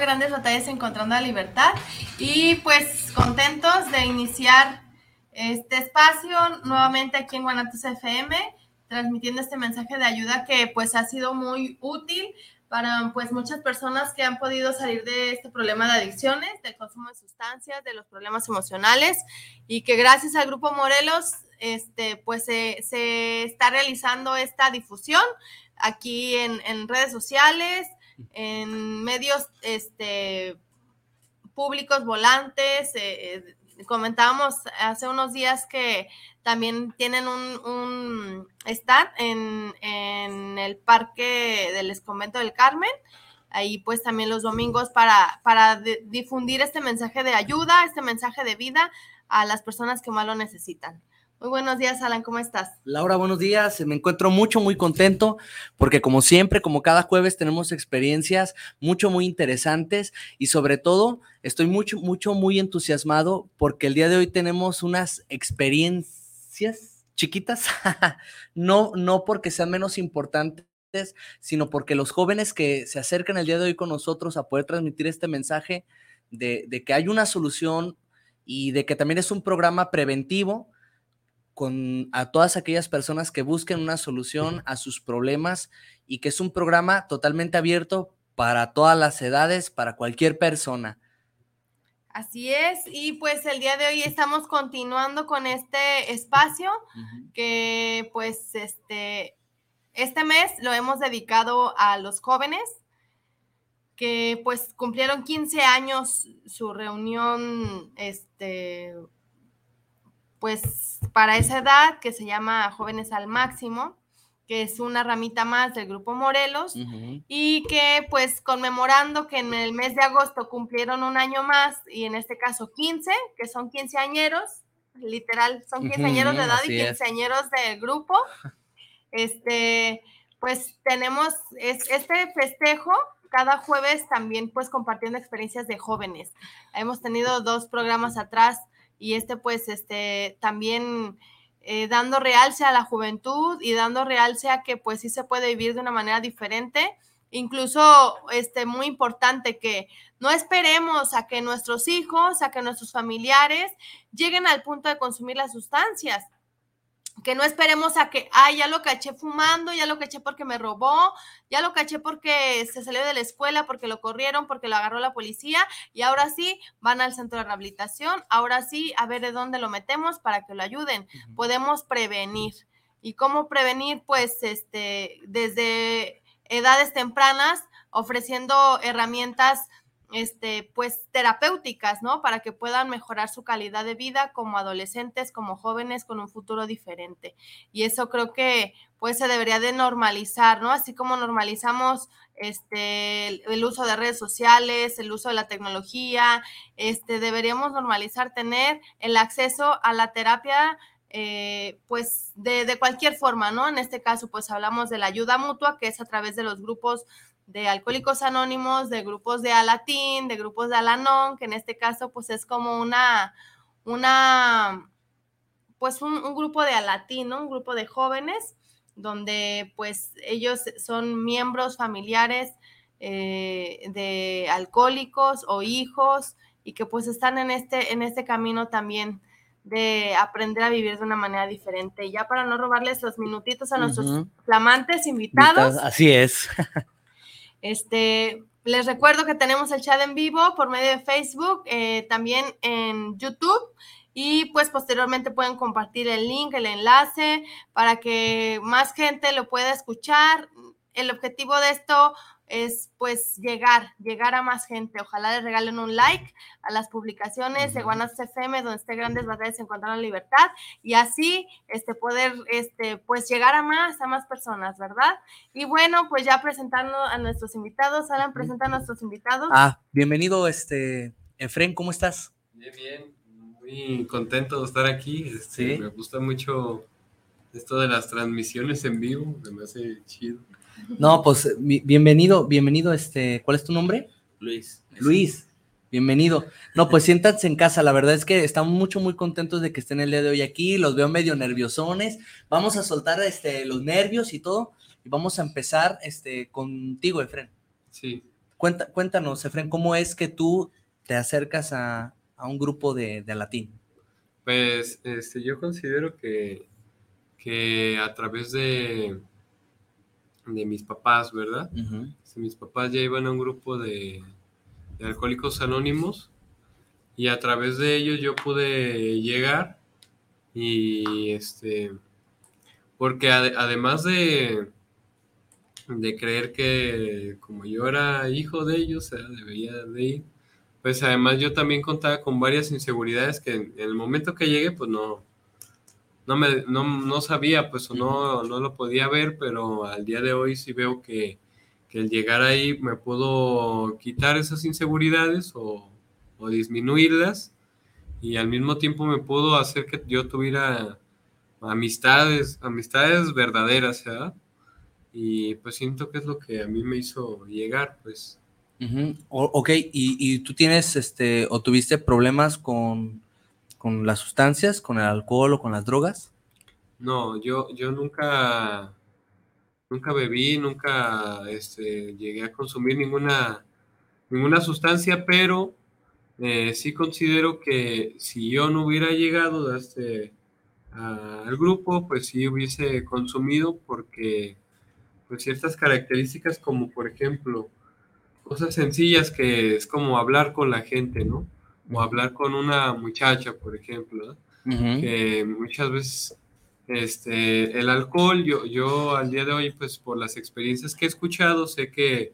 Grandes Batallas Encontrando la Libertad y pues contentos de iniciar este espacio nuevamente aquí en Guanatos FM, transmitiendo este mensaje de ayuda que pues ha sido muy útil para pues muchas personas que han podido salir de este problema de adicciones, del consumo de sustancias, de los problemas emocionales y que gracias al Grupo Morelos este pues se, se está realizando esta difusión aquí en, en redes sociales, en medios este públicos volantes, eh, eh, comentábamos hace unos días que también tienen un, stand en, en, el parque del Convento del Carmen. Ahí pues también los domingos para, para difundir este mensaje de ayuda, este mensaje de vida a las personas que más lo necesitan. Muy buenos días, Alan, ¿cómo estás? Laura, buenos días. Me encuentro mucho, muy contento porque como siempre, como cada jueves, tenemos experiencias mucho, muy interesantes y sobre todo estoy mucho, mucho, muy entusiasmado porque el día de hoy tenemos unas experiencias chiquitas, no, no porque sean menos importantes sino porque los jóvenes que se acercan el día de hoy con nosotros a poder transmitir este mensaje de, de que hay una solución y de que también es un programa preventivo, con a todas aquellas personas que busquen una solución a sus problemas y que es un programa totalmente abierto para todas las edades, para cualquier persona. Así es, y pues el día de hoy estamos continuando con este espacio uh -huh. que pues este, este mes lo hemos dedicado a los jóvenes que pues cumplieron 15 años su reunión este pues para esa edad que se llama Jóvenes al Máximo, que es una ramita más del Grupo Morelos, uh -huh. y que pues conmemorando que en el mes de agosto cumplieron un año más, y en este caso 15, que son quinceañeros, literal, son quinceañeros uh -huh, de edad y quinceañeros del grupo, este, pues tenemos es, este festejo cada jueves también pues compartiendo experiencias de jóvenes. Hemos tenido dos programas atrás y este pues este también eh, dando realce a la juventud y dando realce a que pues sí se puede vivir de una manera diferente. Incluso este muy importante que no esperemos a que nuestros hijos, a que nuestros familiares lleguen al punto de consumir las sustancias que no esperemos a que, ay, ya lo caché fumando, ya lo caché porque me robó, ya lo caché porque se salió de la escuela, porque lo corrieron, porque lo agarró la policía, y ahora sí van al centro de rehabilitación, ahora sí a ver de dónde lo metemos para que lo ayuden. Uh -huh. Podemos prevenir. ¿Y cómo prevenir? Pues este, desde edades tempranas, ofreciendo herramientas este, pues terapéuticas, ¿no? Para que puedan mejorar su calidad de vida como adolescentes, como jóvenes con un futuro diferente. Y eso creo que pues se debería de normalizar, ¿no? Así como normalizamos este, el uso de redes sociales, el uso de la tecnología, este, deberíamos normalizar tener el acceso a la terapia eh, pues de, de, cualquier forma, ¿no? En este caso, pues hablamos de la ayuda mutua, que es a través de los grupos de Alcohólicos Anónimos, de grupos de Alatín, de grupos de Alanon, que en este caso pues es como una, una pues un, un grupo de Alatín, ¿no? Un grupo de jóvenes donde pues ellos son miembros familiares eh, de alcohólicos o hijos y que pues están en este, en este camino también de aprender a vivir de una manera diferente. Y ya para no robarles los minutitos a nuestros uh -huh. flamantes invitados. Así es. Este, les recuerdo que tenemos el chat en vivo por medio de Facebook, eh, también en YouTube y pues posteriormente pueden compartir el link, el enlace para que más gente lo pueda escuchar. El objetivo de esto es pues llegar, llegar a más gente. Ojalá les regalen un like a las publicaciones de Guanatos FM, donde esté Grandes Batallas Encontrando la Libertad, y así este, poder este, pues llegar a más, a más personas, ¿verdad? Y bueno, pues ya presentando a nuestros invitados, Alan, presenta a nuestros invitados. Ah, bienvenido, este, Efren, ¿cómo estás? Bien, bien, muy contento de estar aquí. Este, Me gusta mucho esto de las transmisiones en vivo, me hace chido. No, pues bienvenido, bienvenido, este, ¿cuál es tu nombre? Luis. Luis, bienvenido. No, pues siéntanse en casa, la verdad es que estamos mucho, muy contentos de que estén el día de hoy aquí, los veo medio nerviosones, vamos a soltar este, los nervios y todo, y vamos a empezar este, contigo, Efren. Sí. Cuenta, cuéntanos, Efren, ¿cómo es que tú te acercas a, un grupo de, de, latín? Pues este, yo considero que, que a través de de mis papás, ¿verdad? Mis papás ya iban a un grupo de, alcohólicos anónimos y a través de ellos yo pude llegar y este, porque además de, de creer que como yo era hijo de ellos, debería de ir, pues además yo también contaba con varias inseguridades que en el momento que llegué, pues no, no, me, no, sabía, pues o no, no lo podía ver, pero al día de hoy sí veo que, el llegar ahí me pudo quitar esas inseguridades o, disminuirlas y al mismo tiempo me pudo hacer que yo tuviera amistades, amistades verdaderas, ¿verdad? Y pues siento que es lo que a mí me hizo llegar, pues. ok, ¿Y, ¿Y, tú tienes, este, o tuviste problemas con, con las sustancias, con el alcohol o con las drogas? No, yo, yo nunca, nunca bebí, nunca este, llegué a consumir ninguna, ninguna sustancia, pero eh, sí considero que si yo no hubiera llegado este, al grupo, pues sí hubiese consumido porque pues ciertas características como por ejemplo cosas sencillas que es como hablar con la gente, ¿no? O hablar con una muchacha, por ejemplo, que muchas veces este, el alcohol, yo, yo al día de hoy, pues por las experiencias que he escuchado, sé que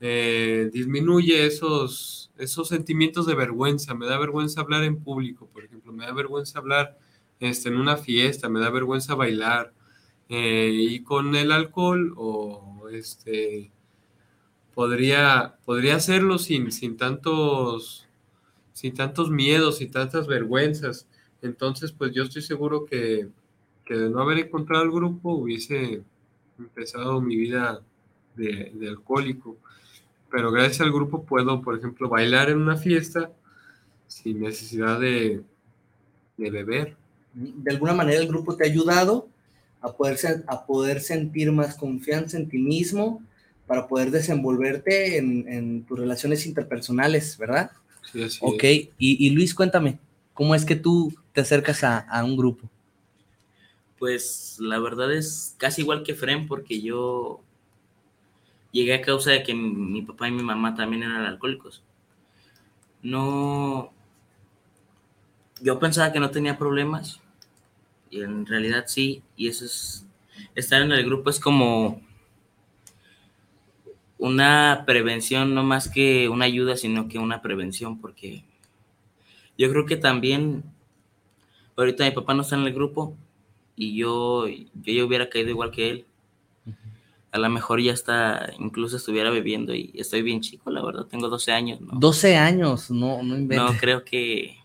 eh, disminuye esos, esos sentimientos de vergüenza. Me da vergüenza hablar en público, por ejemplo, me da vergüenza hablar este, en una fiesta, me da vergüenza bailar. Eh, y con el alcohol o este podría, podría hacerlo sin, sin tantos sin tantos miedos y tantas vergüenzas. Entonces, pues yo estoy seguro que, de no haber encontrado el grupo hubiese empezado mi vida de, alcohólico. Pero gracias al grupo puedo, por ejemplo, bailar en una fiesta sin necesidad de, beber. De alguna manera el grupo te ha ayudado a poder, a poder sentir más confianza en ti mismo para poder desenvolverte en, en tus relaciones interpersonales, ¿verdad? Ok, y, Luis, cuéntame, ¿cómo es que tú te acercas a, un grupo? Pues la verdad es casi igual que Fren, porque yo llegué a causa de que mi, papá y mi mamá también eran alcohólicos. No, yo pensaba que no tenía problemas, y en realidad sí, y eso es, estar en el grupo es como una prevención, no más que una ayuda, sino que una prevención, porque yo creo que también, ahorita mi papá no está en el grupo y yo, yo ya hubiera caído igual que él. A lo mejor ya está, incluso estuviera bebiendo y estoy bien chico, la verdad, tengo 12 años. ¿no? 12 años, no, no No, creo que,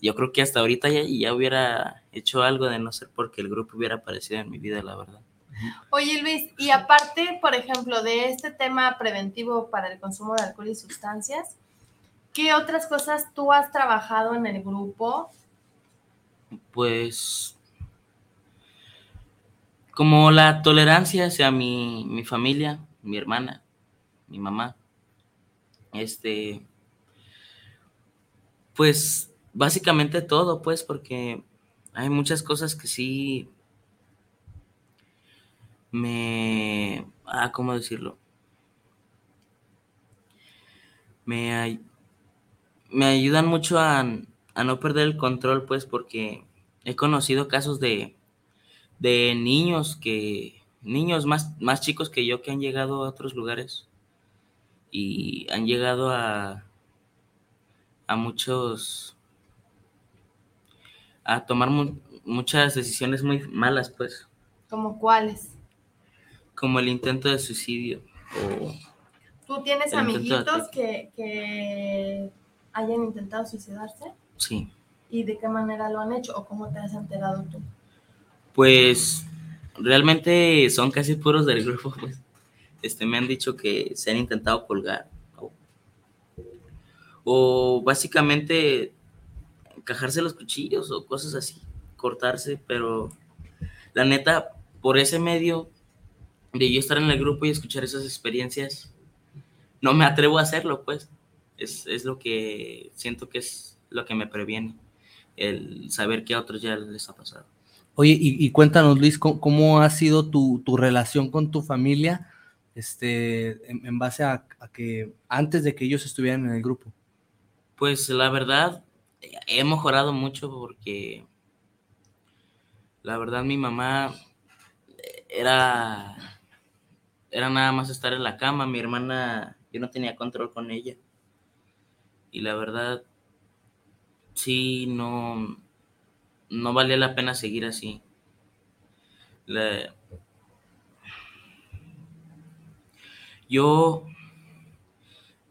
yo creo que hasta ahorita ya, ya hubiera hecho algo de no ser porque el grupo hubiera aparecido en mi vida, la verdad. Oye Luis, y aparte, por ejemplo, de este tema preventivo para el consumo de alcohol y sustancias, ¿qué otras cosas tú has trabajado en el grupo? Pues como la tolerancia hacia mi, mi familia, mi hermana, mi mamá. Este, pues básicamente todo, pues, porque hay muchas cosas que sí me... Ah, ¿cómo decirlo? Me, me ayudan mucho a, a no perder el control, pues, porque he conocido casos de, de niños que, niños más, más chicos que yo que han llegado a otros lugares y han llegado a, a muchos, a tomar muchas decisiones muy malas, pues. ¿Como cuáles? Como el intento de suicidio. O ¿Tú tienes amiguitos que, que hayan intentado suicidarse? Sí. ¿Y de qué manera lo han hecho o cómo te has enterado tú? Pues realmente son casi puros del grupo, pues. Este, me han dicho que se han intentado colgar. O, básicamente encajarse los cuchillos o cosas así, cortarse, pero la neta, por ese medio de yo estar en el grupo y escuchar esas experiencias, no me atrevo a hacerlo, pues. Es, es lo que siento que es lo que me previene, el saber que a otros ya les ha pasado. Oye, y, cuéntanos, Luis, ¿cómo, ha sido tu, relación con tu familia este, en, base a, que antes de que ellos estuvieran en el grupo? Pues la verdad, he mejorado mucho porque la verdad mi mamá era, era nada más estar en la cama, mi hermana, yo no tenía control con ella. Y la verdad, sí, no, no valía la pena seguir así. Yo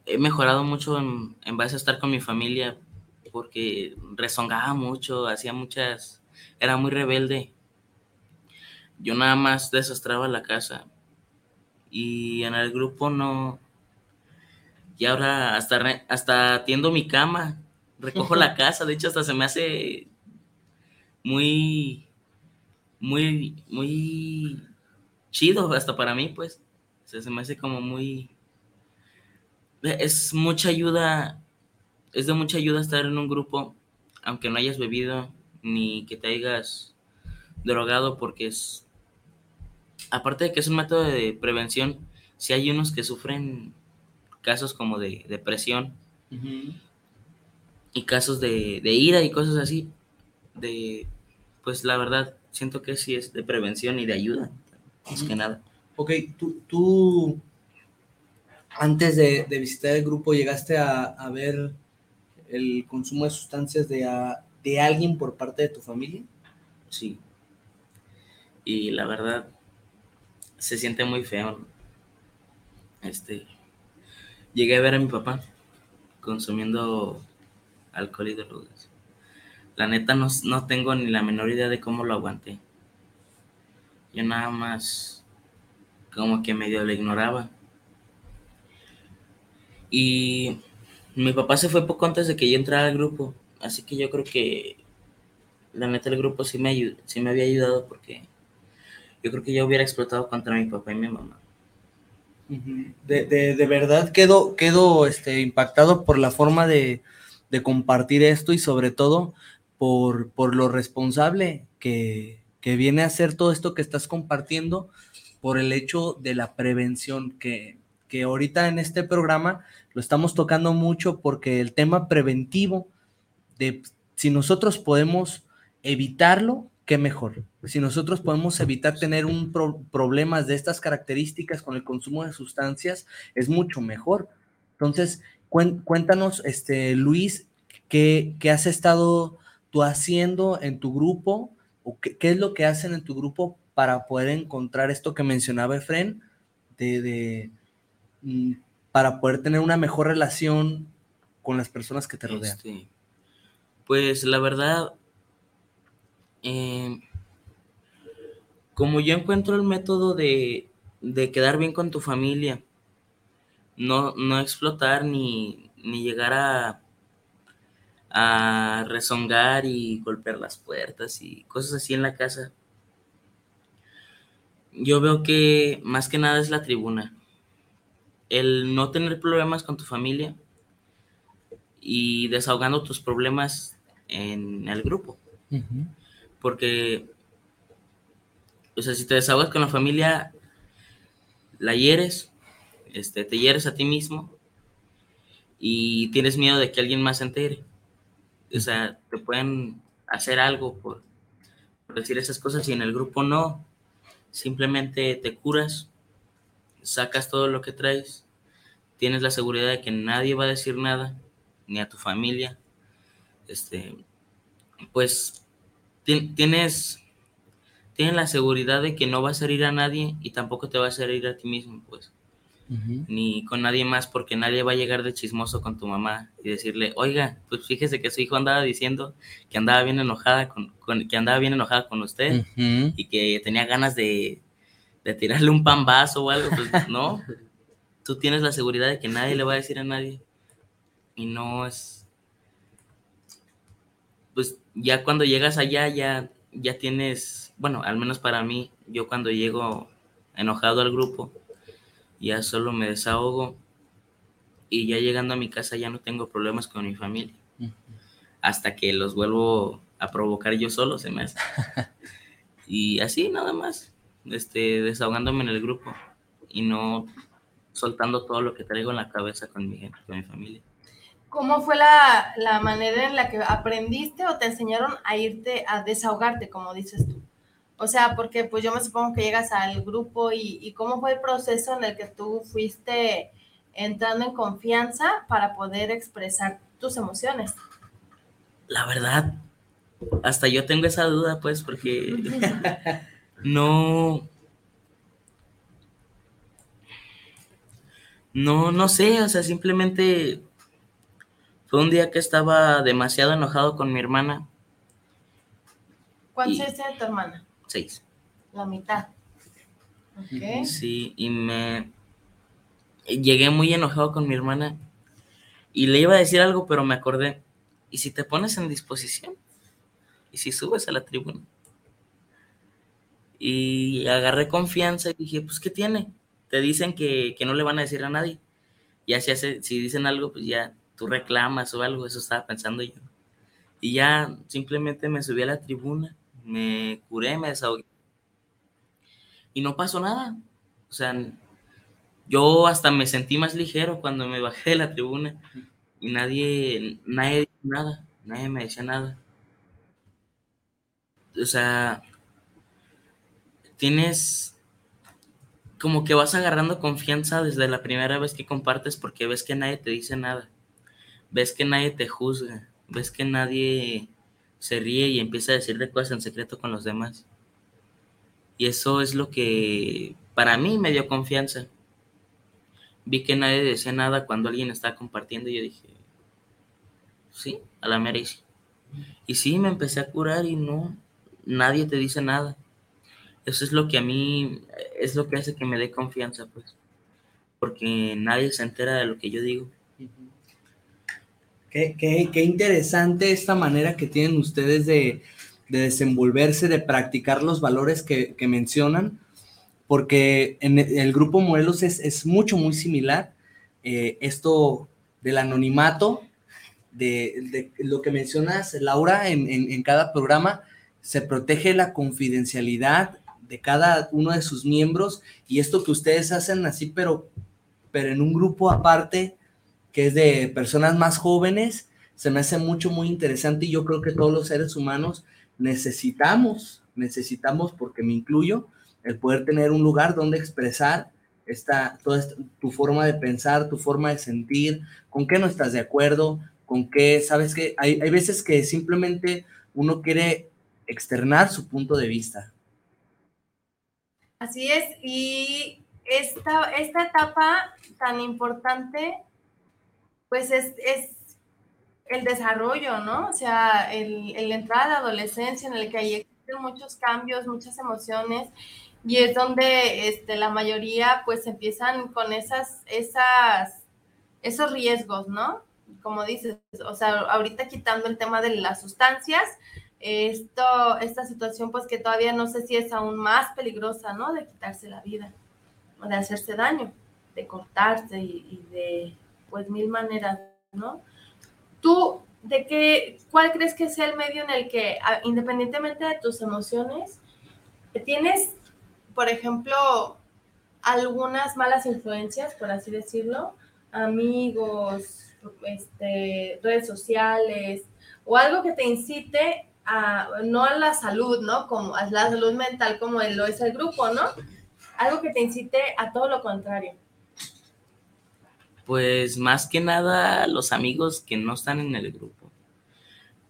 he mejorado mucho en, en, base a estar con mi familia porque rezongaba mucho, hacía muchas, era muy rebelde. Yo nada más desastraba la casa y en el grupo no. Y ahora hasta, hasta atiendo mi cama, recojo la casa, de hecho hasta se me hace muy, muy, muy chido hasta para mí, pues. se me hace como muy... Es mucha ayuda, es de mucha ayuda estar en un grupo, aunque no hayas bebido ni que te hayas drogado, porque es... Aparte de que es un método de prevención, si hay unos que sufren casos como de depresión y casos de, de ira y cosas así, de pues la verdad, siento que sí es de prevención y de ayuda, más que nada. Ok, tú, tú antes de, visitar el grupo, ¿llegaste a, ver el consumo de sustancias de, de alguien por parte de tu familia? Sí. Y la verdad, se siente muy feo. Este, llegué a ver a mi papá consumiendo alcohol y drogas. La neta no, tengo ni la menor idea de cómo lo aguanté. Yo nada más como que medio lo ignoraba. Y mi papá se fue poco antes de que yo entrara al grupo, así que yo creo que la neta el grupo sí me, sí me había ayudado porque yo creo que yo hubiera explotado contra mi papá y mi mamá. De, verdad quedo, quedo este, impactado por la forma de, de compartir esto y sobre todo por, por lo responsable que, viene a ser todo esto que estás compartiendo, por el hecho de la prevención, que, que ahorita en este programa lo estamos tocando mucho porque el tema preventivo, de si nosotros podemos evitarlo, qué mejor. Si nosotros podemos evitar tener un problemas de estas características con el consumo de sustancias, es mucho mejor. Entonces, cuéntanos, este, Luis, ¿qué, qué has estado tú haciendo en tu grupo o qué, es lo que hacen en tu grupo para poder encontrar esto que mencionaba Efren, de, mm, para poder tener una mejor relación con las personas que te rodean? Este, pues la verdad, em, como yo encuentro el método de, de, quedar bien con tu familia, no, no explotar ni, ni llegar a, a rezongar y golpear las puertas y cosas así en la casa. Yo veo que más que nada es la tribuna. El no tener problemas con tu familia y desahogando tus problemas en el grupo. Porque, o sea, si te desahogas con la familia, la hieres, este, te hieres a ti mismo y tienes miedo de que alguien más se entere O sea, te pueden hacer algo por, decir esas cosas y en el grupo no. Simplemente te curas, sacas todo lo que traes, tienes la seguridad de que nadie va a decir nada, ni a tu familia. Este, pues tienes, tienes la seguridad de que no vas a herir a nadie y tampoco te vas a herir a ti mismo, pues ni con nadie más, porque nadie va a llegar de chismoso con tu mamá y decirle, oiga, pues fíjese que su hijo andaba diciendo que andaba bien enojada con, que andaba bien enojada con usted y que tenía ganas de, de tirarle un pan vaso o algo, pues no. Tú tienes la seguridad de que nadie le va a decir a nadie. Y no es. Pues ya cuando llegas allá, ya, ya tienes. Bueno, al menos para mí, yo cuando llego enojado al grupo, ya solo me desahogo y ya llegando a mi casa ya no tengo problemas con mi familia. Hasta que los vuelvo a provocar yo solo, se me hace. y así nada más, este, desahogándome en el grupo y no soltando todo lo que traigo en la cabeza con mi gente, con mi familia. ¿Cómo fue la, la manera en la que aprendiste o te enseñaron a irte a desahogarte, como dices tú? O sea, porque pues yo me supongo que llegas al grupo y, cómo fue el proceso en el que tú fuiste entrando en confianza para poder expresar tus emociones. La verdad, hasta yo tengo esa duda, pues, porque no, no, no sé, o sea, simplemente fue un día que estaba demasiado enojado con mi hermana. ¿Cuántos años tiene tu hermana? Seis. La mitad. Okay. Sí, y me llegué muy enojado con mi hermana y le iba a decir algo, pero me acordé. ¿Y si te pones en disposición? ¿Y si subes a la tribuna? Y agarré confianza y dije, pues, ¿qué tiene? Te dicen que, que no le van a decir a nadie. Ya si, hace, si dicen algo, pues ya tú reclamas o algo, eso estaba pensando yo. Y ya simplemente me subí a la tribuna me curé, me desahogué. Y no pasó nada. O sea, yo hasta me sentí más ligero cuando me bajé de la tribuna y nadie, nadie dijo nada, nadie me decía nada. O sea, tienes como que vas agarrando confianza desde la primera vez que compartes porque ves que nadie te dice nada, ves que nadie te juzga, ves que nadie se ríe y empieza a decirle cosas en secreto con los demás. Y eso es lo que para mí me dio confianza. Vi que nadie decía nada cuando alguien estaba compartiendo y yo dije, sí, a la mera y sí. me empecé a curar y no, nadie te dice nada. Eso es lo que a mí, es lo que hace que me dé confianza, pues. Porque nadie se entera de lo que yo digo. Qué, interesante esta manera que tienen ustedes de, desenvolverse, de practicar los valores que, mencionan, porque en el grupo Morelos es, mucho, muy similar. Eh, esto del anonimato, de, lo que mencionas, Laura, en, cada programa, se protege la confidencialidad de cada uno de sus miembros y esto que ustedes hacen así, pero, pero en un grupo aparte, que es de personas más jóvenes, se me hace mucho, muy interesante y yo creo que todos los seres humanos necesitamos, necesitamos, porque me incluyo, el poder tener un lugar donde expresar esta, toda tu forma de pensar, tu forma de sentir, con qué no estás de acuerdo, con qué, sabes que hay, hay veces que simplemente uno quiere externar su punto de vista. Así es, y esta, esta etapa tan importante pues es, el desarrollo, ¿no? O sea, el, el entrar a la adolescencia en el que hay existen muchos cambios, muchas emociones, y es donde este, la mayoría pues empiezan con esas, esas, esos riesgos, ¿no? Como dices, o sea, ahorita quitando el tema de las sustancias, esto, esta situación pues que todavía no sé si es aún más peligrosa, ¿no? De quitarse la vida, o de hacerse daño, de cortarse y de pues mil maneras, ¿no? Tú, ¿de qué, cuál crees que sea el medio en el que, independientemente de tus emociones, tienes, por ejemplo, algunas malas influencias, por así decirlo, amigos, este, redes sociales, o algo que te incite a, no a la salud, ¿no? Como a la salud mental como lo es el grupo, ¿no? Algo que te incite a todo lo contrario. Pues más que nada los amigos que no están en el grupo.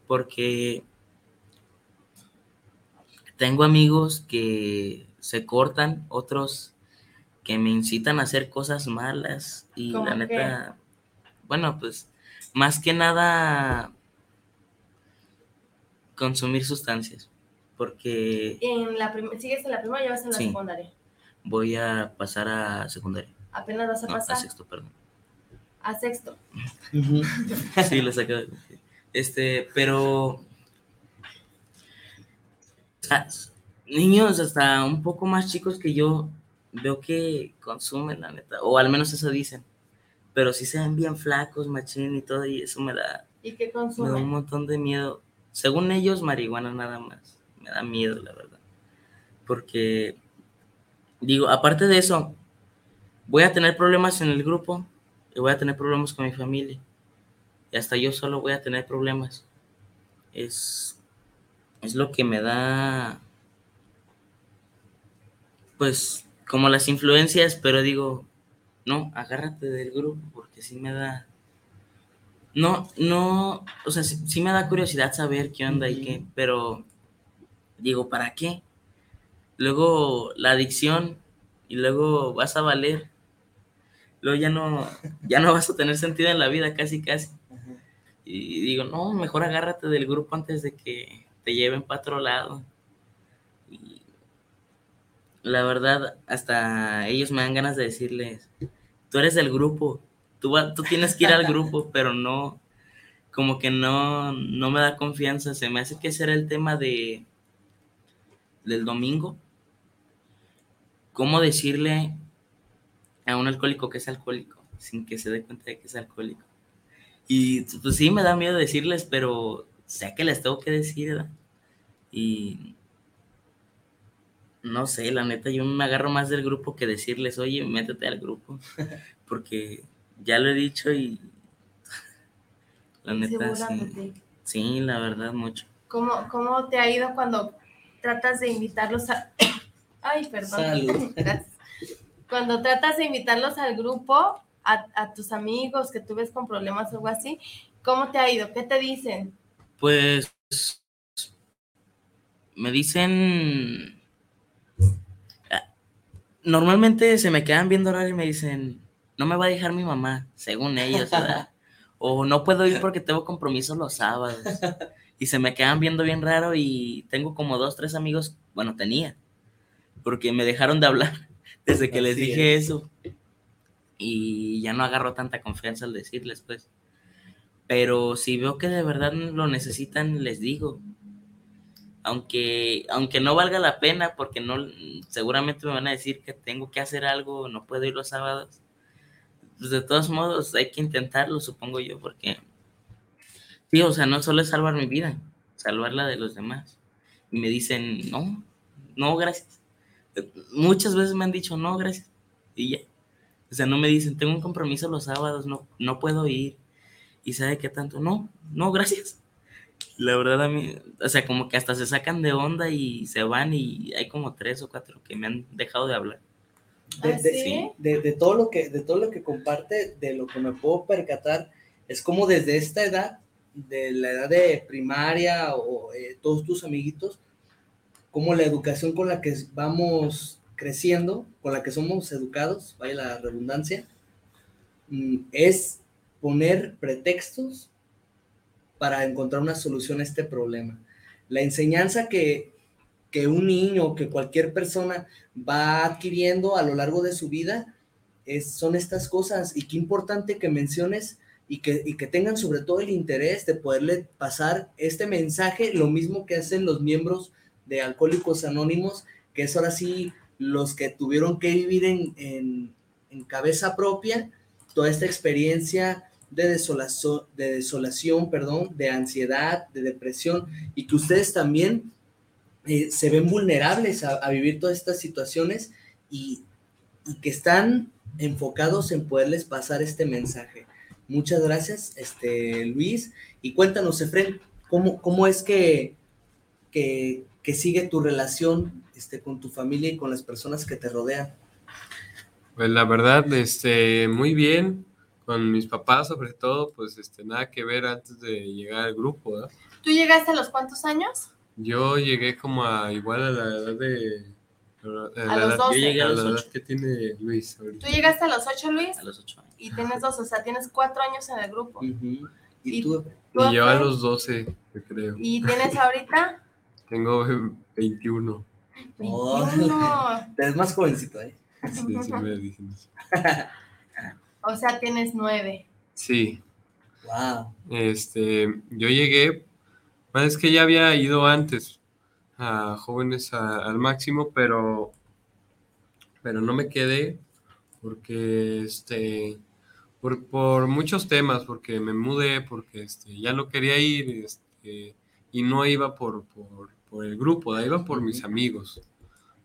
Porque tengo amigos que se cortan, otros que me incitan a hacer cosas malas y la neta, bueno, pues más que nada consumir sustancias, porque... En la ¿Sigues en la primaria o vas en la secundaria? Voy a pasar a secundaria. ¿Apenas vas a pasar? A sexto, perdón. A sexto. sí, lo saqué. Este, pero... Niños hasta un poco más chicos que yo veo que consumen, la neta, o al menos eso dicen, pero sí se ven bien flacos, machín y todo, y eso me da... ¿Y qué consumen? Me da un montón de miedo. Según ellos, marihuana nada más. Me da miedo, la verdad. Porque, digo, aparte de eso, voy a tener problemas en el grupo y voy a tener problemas con mi familia. Y hasta yo solo voy a tener problemas. Es, es lo que me da, pues, como las influencias, pero digo, no, agárrate del grupo porque sí me da no, no, o sea, sí, me da curiosidad saber qué onda y qué, pero digo, ¿para qué? Luego la adicción y luego vas a valer. Luego ya no, ya no vas a tener sentido en la vida, casi, casi. Y digo, no, mejor agárrate del grupo antes de que te lleven para otro lado. Y la verdad, hasta ellos me dan ganas de decirles, tú eres del grupo, Tú, tú tienes que ir al grupo, pero no, como que no, no me da confianza. Se me hace que ese era el tema de del domingo. ¿Cómo decirle a un alcohólico que es alcohólico sin que se dé cuenta de que es alcohólico? Y pues sí, me da miedo decirles, pero sé que les tengo que decir, Y no sé, la neta, yo me agarro más del grupo que decirles, oye, métete al grupo, porque ya lo he dicho y la neta sí, sí, la verdad mucho. ¿Cómo, ¿Cómo te ha ido cuando tratas de invitarlos a... Ay, perdón. Cuando tratas de invitarlos al grupo, a, a, tus amigos que tú ves con problemas o algo así, ¿cómo te ha ido? ¿Qué te dicen? Pues me dicen... Ah, normalmente se me quedan viendo ahora y me dicen, no me va a dejar mi mamá, según ellos, ¿verdad? o no puedo ir porque tengo compromisos los sábados. Y se me quedan viendo bien raro y tengo como dos, tres amigos, bueno, tenía, porque me dejaron de hablar desde que les dije eso. Y ya no agarro tanta confianza al decirles, pues. Pero si veo que de verdad lo necesitan, les digo. Aunque, aunque no valga la pena, porque no, seguramente me van a decir que tengo que hacer algo, no puedo ir los sábados pues de todos modos hay que intentarlo, supongo yo, porque sí, o sea, no solo es salvar mi vida, salvar la de los demás. Y me dicen, no, no, gracias. Muchas veces me han dicho, no, gracias. Y ya. O sea, no me dicen, tengo un compromiso los sábados, no, no puedo ir. Y sabe qué tanto, no, no, gracias. La verdad a mí, o sea, como que hasta se sacan de onda y se van y hay como tres o cuatro que me han dejado de hablar. ¿Ah, de, todo lo que, de todo lo que comparte, de lo que me puedo percatar, es como desde esta edad, de la edad de primaria o eh, todos tus amiguitos, como la educación con la que vamos creciendo, con la que somos educados, vaya la redundancia, mm, es poner pretextos para encontrar una solución a este problema. La enseñanza que, que un niño, que cualquier persona va adquiriendo a lo largo de su vida, es, son estas cosas. Y qué importante que menciones y que, y que tengan sobre todo el interés de poderle pasar este mensaje, lo mismo que hacen los miembros de Alcohólicos Anónimos, que es ahora sí los que tuvieron que vivir en, en, cabeza propia toda esta experiencia de desolación, de perdón, de ansiedad, de depresión, y que ustedes también eh, se ven vulnerables a, vivir todas estas situaciones y, que están enfocados en poderles pasar este mensaje. Muchas gracias, este, Luis. Y cuéntanos, Efren, ¿cómo, cómo es que, que, que sigue tu relación este, con tu familia y con las personas que te rodean? Pues la verdad, este, muy bien, con mis papás sobre todo, pues este, nada que ver antes de llegar al grupo, ¿verdad? ¿Tú llegaste a los cuántos años? Yo llegué como a igual a la edad de... A, A los edad, 12. Yo llegué a a los la edad ocho. que tiene Luis ahorita. ¿Tú llegaste a los ocho, Luis? A los ocho años. Y tienes dos, o sea, tienes cuatro años en el grupo. Ujú. ¿Y Y- tú? ¿Tú, Y yo a los 12, yo creo. ¿Y tienes ahorita? Tengo 21. Oh. 21. Eres más jovencito, ¿eh? Sí, sí me dicen eso. O sea, tienes nueve. Sí, Wow. este, yo llegué, bueno, es que ya había ido antes a jóvenes a- al máximo, pero, pero no me quedé porque, este, por, por muchos temas, porque me mudé, porque este, ya no quería ir, este, y no iba por, por, por el grupo, iba por mis amigos,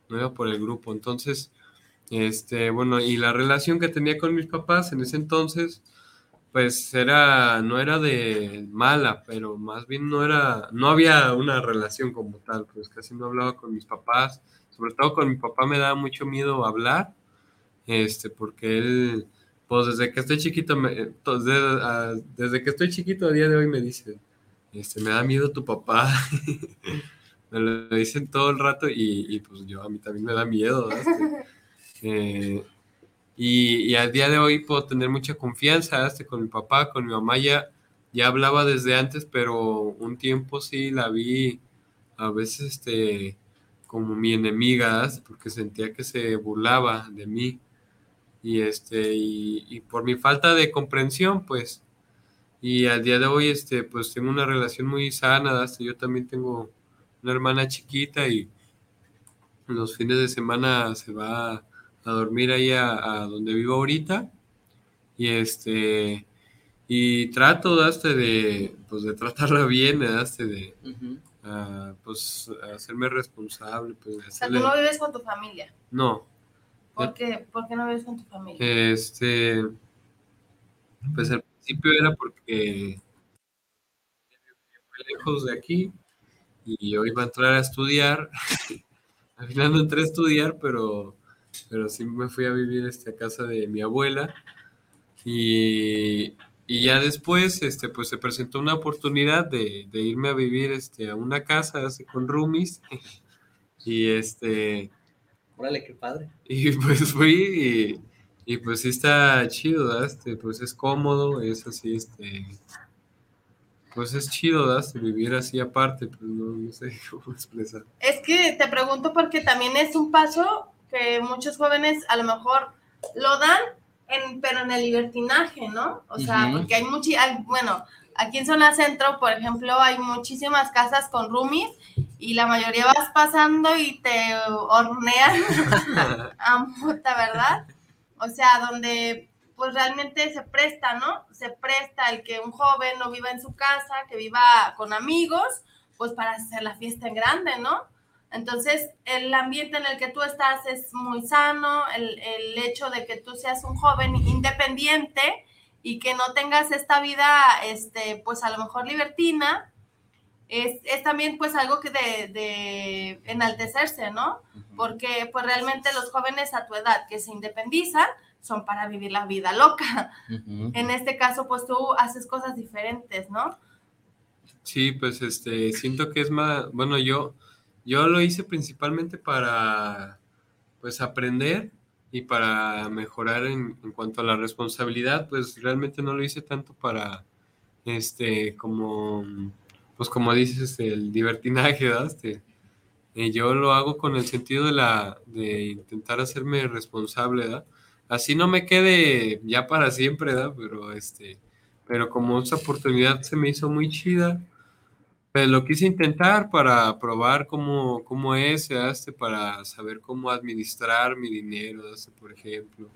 no iba por el grupo. Entonces, este, bueno, y la relación que tenía con mis papás en ese entonces, pues era, no era de mala, pero más bien no era, no había una relación como tal, pues casi no hablaba con mis papás, sobre todo con mi papá me daba mucho miedo hablar, este, porque él, pues desde que estoy chiquito, me- entonces, ah, desde que estoy chiquito a día de hoy me dice, este, me da miedo tu papá, me lo dicen todo el rato y, y, pues yo a mí también me da miedo. Este, eh, y, y al día de hoy puedo tener mucha confianza este, con mi papá, con mi mamá ya, ya hablaba desde antes, pero un tiempo sí la vi a veces este, como mi enemiga, ¿sabes? porque sentía que se burlaba de mí. Y, este, y, y por mi falta de comprensión, pues, y al día de hoy, este, pues tengo una relación muy sana, yo también tengo una hermana chiquita y los fines de semana se va a a dormir ahí a, a donde vivo ahorita y este y trato daste de pues de tratarla bien daste de pues hacerme responsable pues de O sea, tú no vives con tu familia. no ¿Por qué? ¿Por qué no vives con tu familia? este pues al principio era porque muy lejos de aquí y yo iba a entrar a estudiar al final no entré a estudiar pero pero sí me fui a vivir este, a casa de mi abuela y, y ya después este, pues se presentó una oportunidad de, de irme a vivir este, a una casa así, con roomies y este Órale, qué padre. y pues fui y, y, pues sí está chido, ¿verdad? Este, pues es cómodo, es así, este, pues es chido, ¿verdad? Este, vivir así aparte, pues no, no sé cómo expresar. Es que te pregunto porque también es un paso que muchos jóvenes a lo mejor lo dan, en, pero en el libertinaje, ¿no? O sea, porque hay muchi, hay- bueno, aquí en zona centro, por ejemplo, hay muchísimas casas con roomies y la mayoría vas pasando y te hornean a mota, ¿verdad? O sea, donde pues realmente se presta, ¿no? Se presta el que un joven no viva en su casa, que viva con amigos, pues para hacer la fiesta en grande, ¿no? Entonces, el ambiente en el que tú estás es muy sano, el, el hecho de que tú seas un joven independiente y que no tengas esta vida, este, pues a lo mejor libertina, es, es también pues algo que de, de enaltecerse, ¿no? Porque pues realmente los jóvenes a tu edad que se independizan son para vivir la vida loca. En este caso, pues tú haces cosas diferentes, ¿no? Sí, pues este, siento que es más, bueno, yo, yo lo hice principalmente para, pues, aprender y para mejorar en, en cuanto a la responsabilidad, pues realmente no lo hice tanto para, este, como, pues como dices, el divertinaje, ¿verdad? Este, eh, yo lo hago con el sentido de la, de intentar hacerme responsable, ¿verdad? Así no me quede ya para siempre, ¿verdad? Pero este, pero como esa oportunidad se me hizo muy chida, pues lo quise intentar para probar cómo, cómo es, este, para saber cómo administrar mi dinero, este, por ejemplo.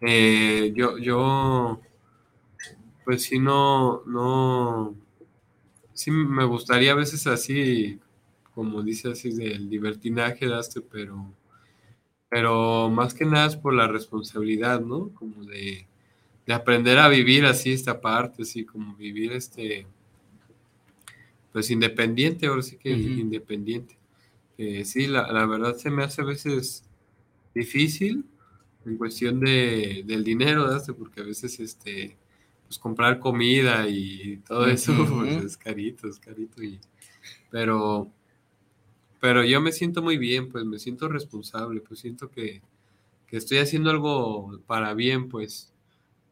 Eh, yo, yo, pues sí, no, no, sí me gustaría a veces así, como dice así, del libertinaje, este, pero, pero más que nada es por la responsabilidad, ¿no? Como de, de aprender a vivir así esta parte, así como vivir este pues independiente, ahora sí que independiente. sí, la, la, verdad se me hace a veces difícil en cuestión de, del dinero, porque a veces este, pues comprar comida y todo eso pues, es carito, es carito. Y, pero, pero yo me siento muy bien, pues me siento responsable, pues siento que, que estoy haciendo algo para bien, pues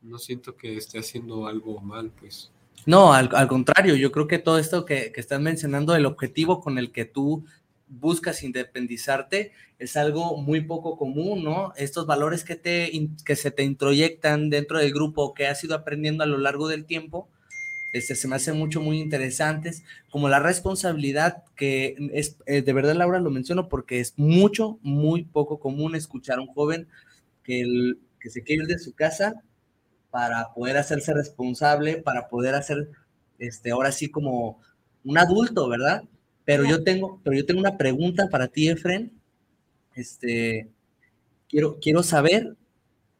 no siento que esté haciendo algo mal, pues. No, al, contrario, yo creo que todo esto que, que están mencionando, el objetivo con el que tú buscas independizarte es algo muy poco común, ¿no? Estos valores que, te, que se te introyectan dentro del grupo que has ido aprendiendo a lo largo del tiempo, este, se me hacen mucho, muy interesantes, como la responsabilidad que es, eh, de verdad Laura lo menciono porque es mucho, muy poco común escuchar a un joven que, el, que se quiere ir de su casa para poder hacerse responsable, para poder hacer, este, ahora sí como un adulto, ¿verdad? Pero yo tengo, pero yo tengo una pregunta para ti, Efren. Este, quiero, quiero saber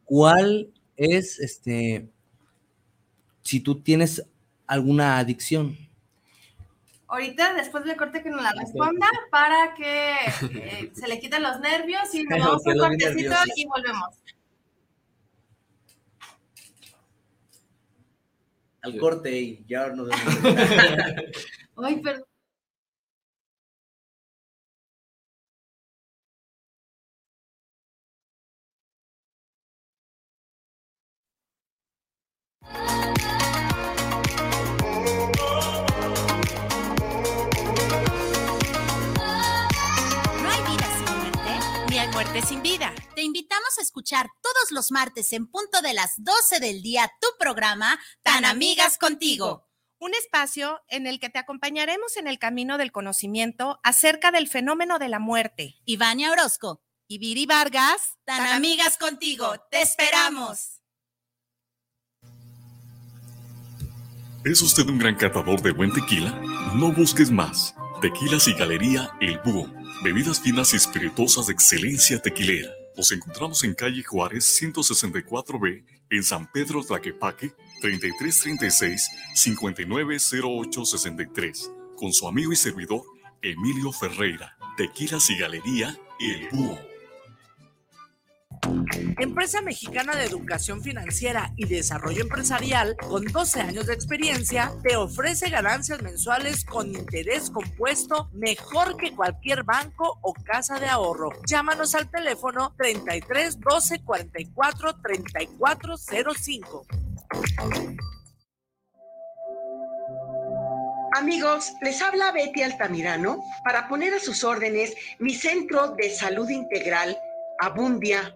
cuál es, este, si tú tienes alguna adicción. Ahorita, después del corte, que nos la responda para que eh, se le quiten los nervios y nos vamos un cortecito y volvemos. Al corte y ya nos Ay, perdón. Sin vida. Te invitamos a escuchar todos los martes en punto de las 12 del día tu programa Tan Amigas Contigo. Un espacio en el que te acompañaremos en el camino del conocimiento acerca del fenómeno de la muerte. Ivania Orozco y Viri Vargas. Tan, amigas contigo. Te esperamos. ¿Es usted un gran catador de buen tequila? No busques más. Tequilas y Galería El Búho Bebidas finas y espirituosas de excelencia tequilera. Nos encontramos en calle Juárez 164B, en San Pedro Tlaquepaque, 3336-590863, con su amigo y servidor Emilio Ferreira. Tequilas y Galería El Búho. Empresa Mexicana de Educación Financiera y Desarrollo Empresarial, con 12 años de experiencia, te ofrece ganancias mensuales con interés compuesto mejor que cualquier banco o casa de ahorro. Llámanos al teléfono 33 12 44 34 05. Amigos, les habla Betty Altamirano para poner a sus órdenes mi centro de salud integral Abundia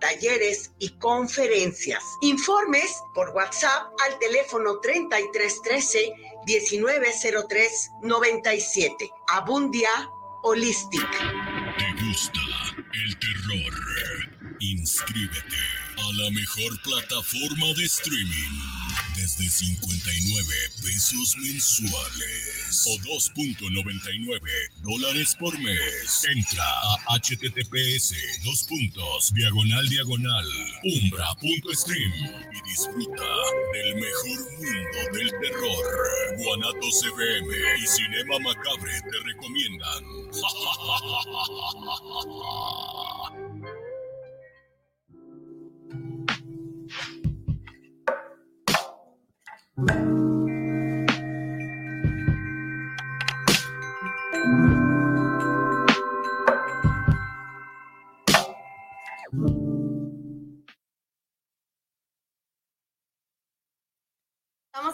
talleres y conferencias. Informes por WhatsApp al teléfono 3313 1903 97. Abundia Holistic. ¿Te gusta el terror? Inscríbete a la mejor plataforma de streaming desde 59 pesos mensuales o 2.99 dólares por mes. Entra a https dos puntos diagonal diagonal umbra.stream y disfruta del mejor mundo del terror. Guanatos FM y Cinema Macabre te recomiendan. Estamos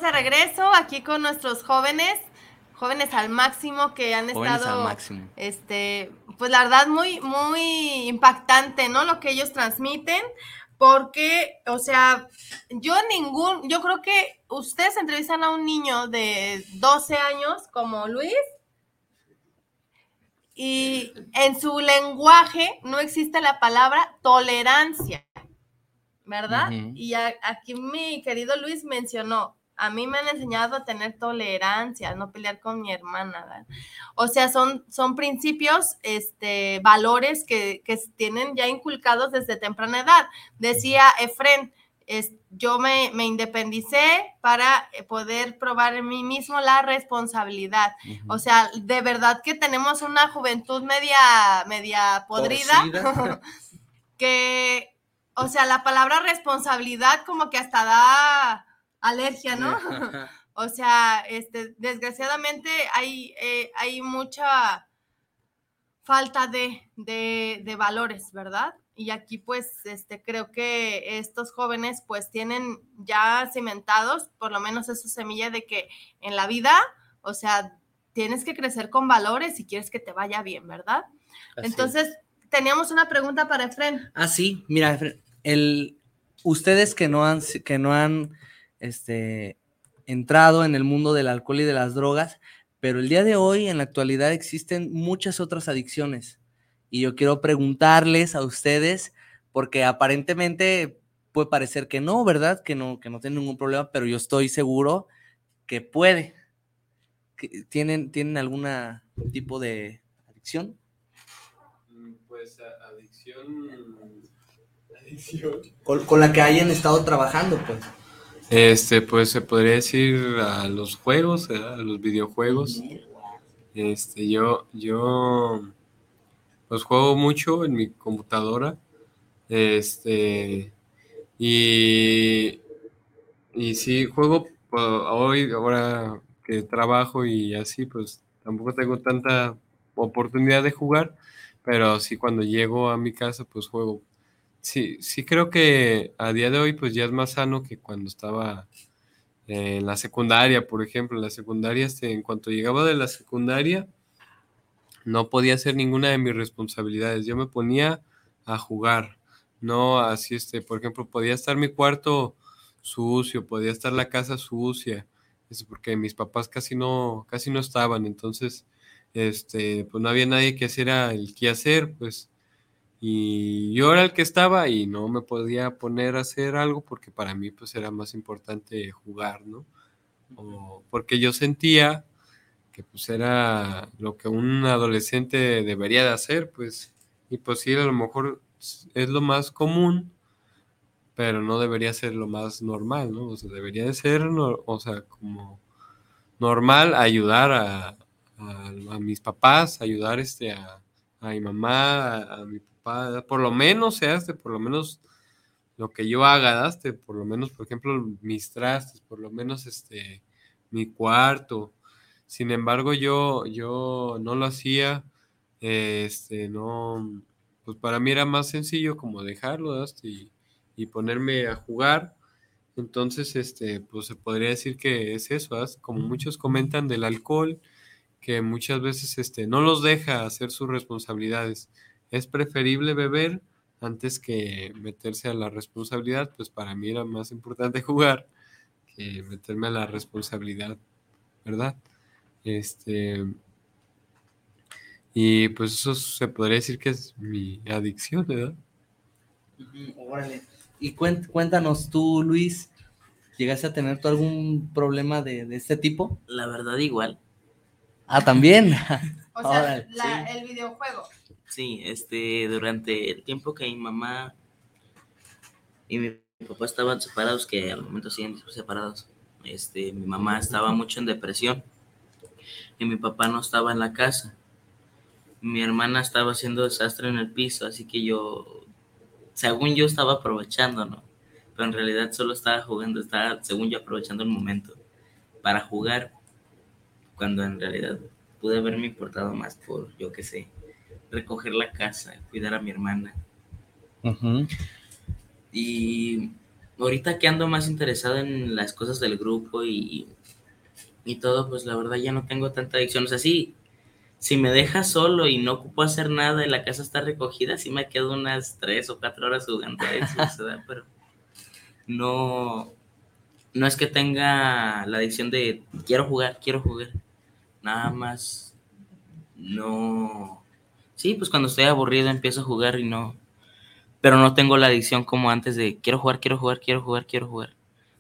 de regreso aquí con nuestros jóvenes, jóvenes al máximo que han estado, este, pues la verdad muy, muy impactante, ¿no? Lo que ellos transmiten porque, o sea, yo ningún, yo creo que ustedes entrevistan a un niño de 12 años como Luis y en su lenguaje no existe la palabra tolerancia, ¿verdad? Y aquí mi querido Luis mencionó, a mí me han enseñado a tener tolerancia, a no pelear con mi hermana. ¿verdad? O sea, son, son principios, este, valores que, que tienen ya inculcados desde temprana edad. Decía Efren, es, yo me, me, independicé para poder probar en mí mismo la responsabilidad. O sea, de verdad que tenemos una juventud media, media podrida, que, o sea, la palabra responsabilidad como que hasta da alergia, ¿no? o sea, este, desgraciadamente hay, eh, hay mucha falta de, de, de valores, ¿verdad? y aquí pues este creo que estos jóvenes pues tienen ya cimentados por lo menos esa semilla de que en la vida, o sea, tienes que crecer con valores si quieres que te vaya bien, ¿verdad? Entonces, teníamos una pregunta para Efren. Ah, sí, mira, el ustedes que no han que no han este entrado en el mundo del alcohol y de las drogas, pero el día de hoy en la actualidad existen muchas otras adicciones y yo quiero preguntarles a ustedes, porque aparentemente puede parecer que no, ¿verdad? Que no, que no tienen ningún problema, pero yo estoy seguro que puede. ¿Tienen, ¿Tienen algún tipo de adicción? Mm, pues adicción... adicción. Con, la que hayan estado trabajando, pues. Este, pues se podría decir a los juegos, a los videojuegos. Este, yo, yo pues juego mucho en mi computadora. Este, y, y sí, juego pues, hoy, ahora que trabajo y así, pues tampoco tengo tanta oportunidad de jugar, pero sí cuando llego a mi casa, pues juego. Sí, sí creo que a día de hoy, pues ya es más sano que cuando estaba en la secundaria, por ejemplo. En la secundaria, este, en cuanto llegaba de la secundaria, no podía hacer ninguna de mis responsabilidades. Yo me ponía a jugar, no así, este, por ejemplo, podía estar mi cuarto sucio, podía estar la casa sucia, es porque mis papás casi no, casi no estaban, entonces, este, pues no había nadie que hiciera el qué hacer, pues, y yo era el que estaba y no me podía poner a hacer algo porque para mí, pues, era más importante jugar, ¿no? O porque yo sentía que pues era lo que un adolescente debería de hacer, pues, y pues sí, a lo mejor es lo más común, pero no debería ser lo más normal, ¿no? O sea, debería de ser, o sea, como normal ayudar a, a, mis papás, ayudar este, a, a mi mamá, a, mi papá, por lo menos se hace, por lo menos lo que yo haga, este, por lo menos, por ejemplo, mis trastes, por lo menos este, mi cuarto, sin embargo, yo, yo no lo hacía, este, no, pues para mí era más sencillo como dejarlo y, y, ponerme a jugar. Entonces, este, pues se podría decir que es eso, como muchos comentan del alcohol, que muchas veces este, no los deja hacer sus responsabilidades. Es preferible beber antes que meterse a la responsabilidad, pues para mí era más importante jugar que meterme a la responsabilidad, ¿verdad? Este. Y pues eso se podría decir que es mi adicción, ¿verdad? Órale. Y cuéntanos tú, Luis, ¿llegaste a tener tú algún problema de, este tipo? La verdad, igual. Ah, también. o sea, el videojuego. Sí, este, durante el tiempo que mi mamá y mi papá estaban separados, que al momento siguen separados, este, mi mamá estaba mucho en depresión y mi papá no estaba en la casa. Mi hermana estaba haciendo desastre en el piso, así que yo, según yo, estaba aprovechando, ¿no? Pero en realidad solo estaba jugando, estaba, según yo, aprovechando el momento para jugar, cuando en realidad pude haberme importado más por, yo qué sé, recoger la casa, cuidar a mi hermana. Y ahorita que ando más interesado en las cosas del grupo y y todo, pues la verdad ya no tengo tanta adicción. O sea, sí, si me dejas solo y no ocupo hacer nada y la casa está recogida, sí me quedo unas tres o cuatro horas jugando a eso, pero no, no es que tenga la adicción de quiero jugar, quiero jugar. Nada más no, Sí, pues cuando estoy aburrido empiezo a jugar y no, pero no tengo la adicción como antes de quiero jugar, quiero jugar, quiero jugar, quiero jugar.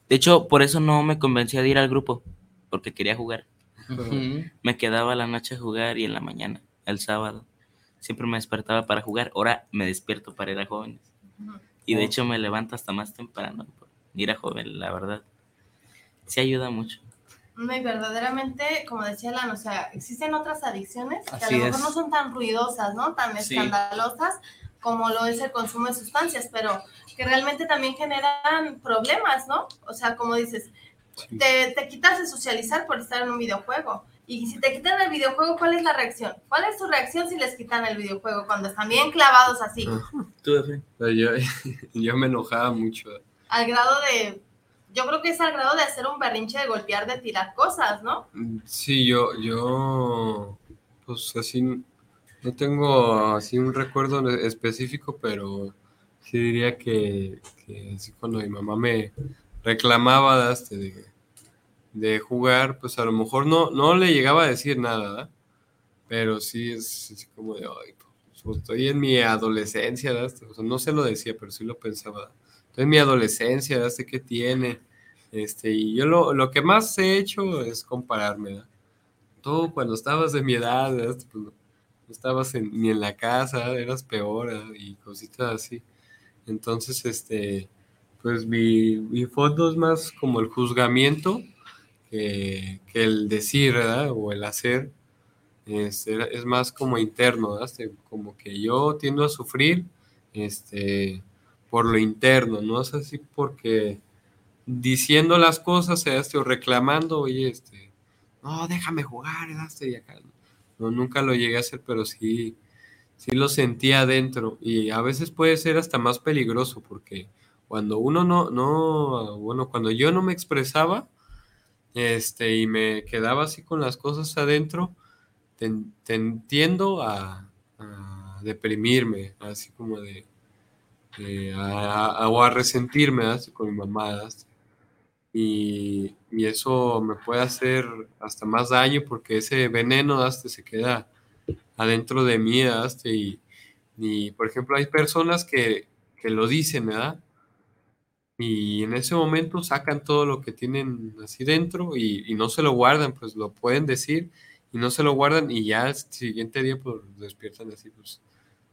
De hecho, por eso no me convencía de ir al grupo, porque quería jugar. Me quedaba la noche a jugar y en la mañana, el sábado, siempre me despertaba para jugar. Ahora me despierto para ir a jóvenes. Y de hecho me levanto hasta más temprano por ir a joven, la verdad. Sí ayuda mucho. No, y verdaderamente, como decía Lana, o sea, existen otras adicciones que Así a lo mejor es. no son tan ruidosas, ¿no? Tan Sí. escandalosas como lo es el consumo de sustancias, pero que realmente también generan problemas, ¿no? O sea, como dices, te, te quitas de socializar por estar en un videojuego. Y si te quitan el videojuego, ¿cuál es la reacción? ¿Cuál es tu reacción si les quitan el videojuego cuando están bien clavados así? Tú, Yo, yo me enojaba mucho. Al grado de, yo creo que es al grado de hacer un berrinche, de golpear, de tirar cosas, ¿no? Sí, yo, yo, pues así, no tengo así un recuerdo específico, pero sí diría que, así cuando mi mamá me reclamaba este, de, de jugar, pues a lo mejor no, no le llegaba a decir nada, ¿verdad? pero sí es así como de, ay, pues, estoy en mi adolescencia, ¿verdad? O sea, no se lo decía, pero sí lo pensaba. En mi adolescencia, ¿verdad? Sé qué tiene. Este, y yo lo, lo que más he hecho es compararme. Tú cuando estabas de mi edad, ¿verdad? Pues, no estabas ni en la casa, eras peor, ¿verdad? y cositas así. Entonces, este, pues mi, mi fondo es más como el juzgamiento que, que el decir, ¿verdad? O el hacer. Es, era- es más como interno, ¿verdad? Este, como que yo tiendo a sufrir este, por lo interno, no es así porque diciendo las cosas ¿verdad? Este, o reclamando, oye, este, no, déjame jugar. Este, y acá. No, nunca lo llegué a hacer, pero sí, sí lo sentía adentro y a veces puede ser hasta más peligroso porque cuando uno no, no, bueno, cuando yo no me expresaba, este, y me quedaba así con las cosas adentro, tiendo a, a deprimirme, así como de, de- a, a- a resentirme así con mi mamá, así. Y, y eso me puede hacer hasta más daño porque ese veneno hasta se queda adentro de mí hasta y, y, por ejemplo hay personas que, que lo dicen, ¿verdad? Y en ese momento sacan todo lo que tienen así dentro y, y no se lo guardan, pues lo pueden decir y no se lo guardan y ya el siguiente día pues despiertan así pues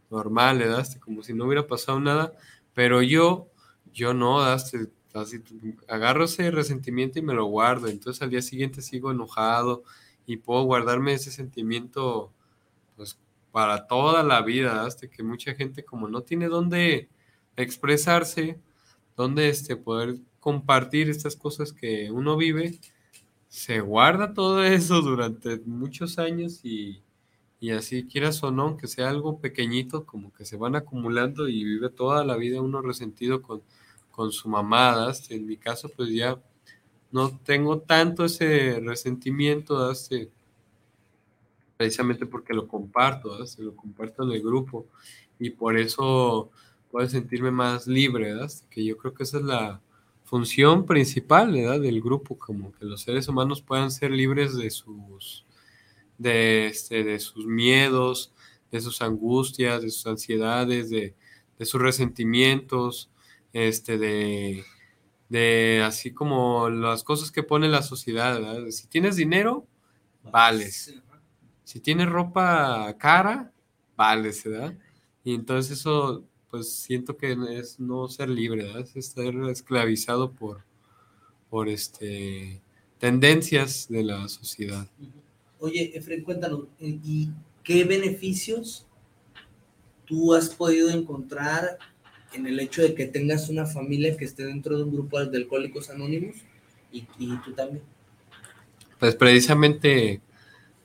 normal, ¿verdad? Este, Como si no hubiera pasado nada, pero yo, yo no, ¿verdad? Este, así, agarro ese resentimiento y me lo guardo, entonces al día siguiente sigo enojado y puedo guardarme ese sentimiento pues para toda la vida. Este, que mucha gente como no tiene dónde expresarse, donde este, poder compartir estas cosas que uno vive, se guarda todo eso durante muchos años y, y así quieras o no, que sea algo pequeñito, como que se van acumulando y vive toda la vida uno resentido con, con su mamá. ¿das? En mi caso, pues ya no tengo tanto ese resentimiento. Eh, precisamente porque lo comparto, ¿das? lo comparto en el grupo y por eso puedo sentirme más libre, ¿verdad? Que yo creo que esa es la función principal, ¿verdad? Del grupo, como que los seres humanos puedan ser libres de sus, de, este, de sus miedos, de sus angustias, de sus ansiedades, de, de sus resentimientos, este, de, de así como las cosas que pone la sociedad. Si tienes dinero, vales. Si tienes ropa cara, vales, ¿verdad? Y entonces eso pues siento que es no ser libre, ¿verdad? es estar esclavizado por, por este, tendencias de la sociedad. Oye, Efren, cuéntanos, eh, ¿y qué beneficios tú has podido encontrar en el hecho de que tengas una familia que esté dentro de un grupo de alcohólicos anónimos y, tú también? Pues precisamente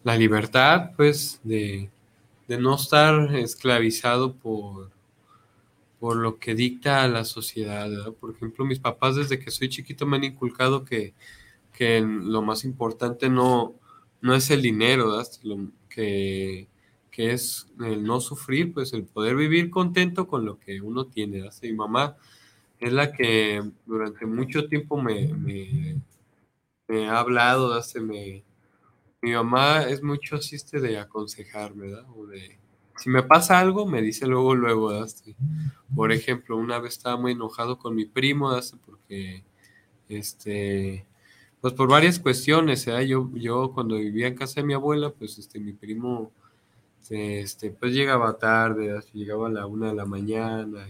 la libertad, pues, de, de no estar esclavizado por, por lo que dicta la sociedad. ¿verdad? Por ejemplo, mis papás desde que soy chiquito me han inculcado que, que lo más importante no, no es el dinero. Lo, que, que es el no sufrir, pues el poder vivir contento con lo que uno tiene. ¿verdad? Mi mamá es la que durante mucho tiempo me, ha hablado. Se me, mi mamá es mucho asiste de aconsejarme, ¿verdad? O de, si me pasa algo, me dice luego, luego, ¿daste? Por ejemplo, una vez estaba muy enojado con mi primo, ¿daste? Porque, este, pues por varias cuestiones, ¿eh? Yo, yo cuando vivía en casa de mi abuela, pues, este, mi primo, este, pues llegaba tarde, llegaba a la una de la mañana,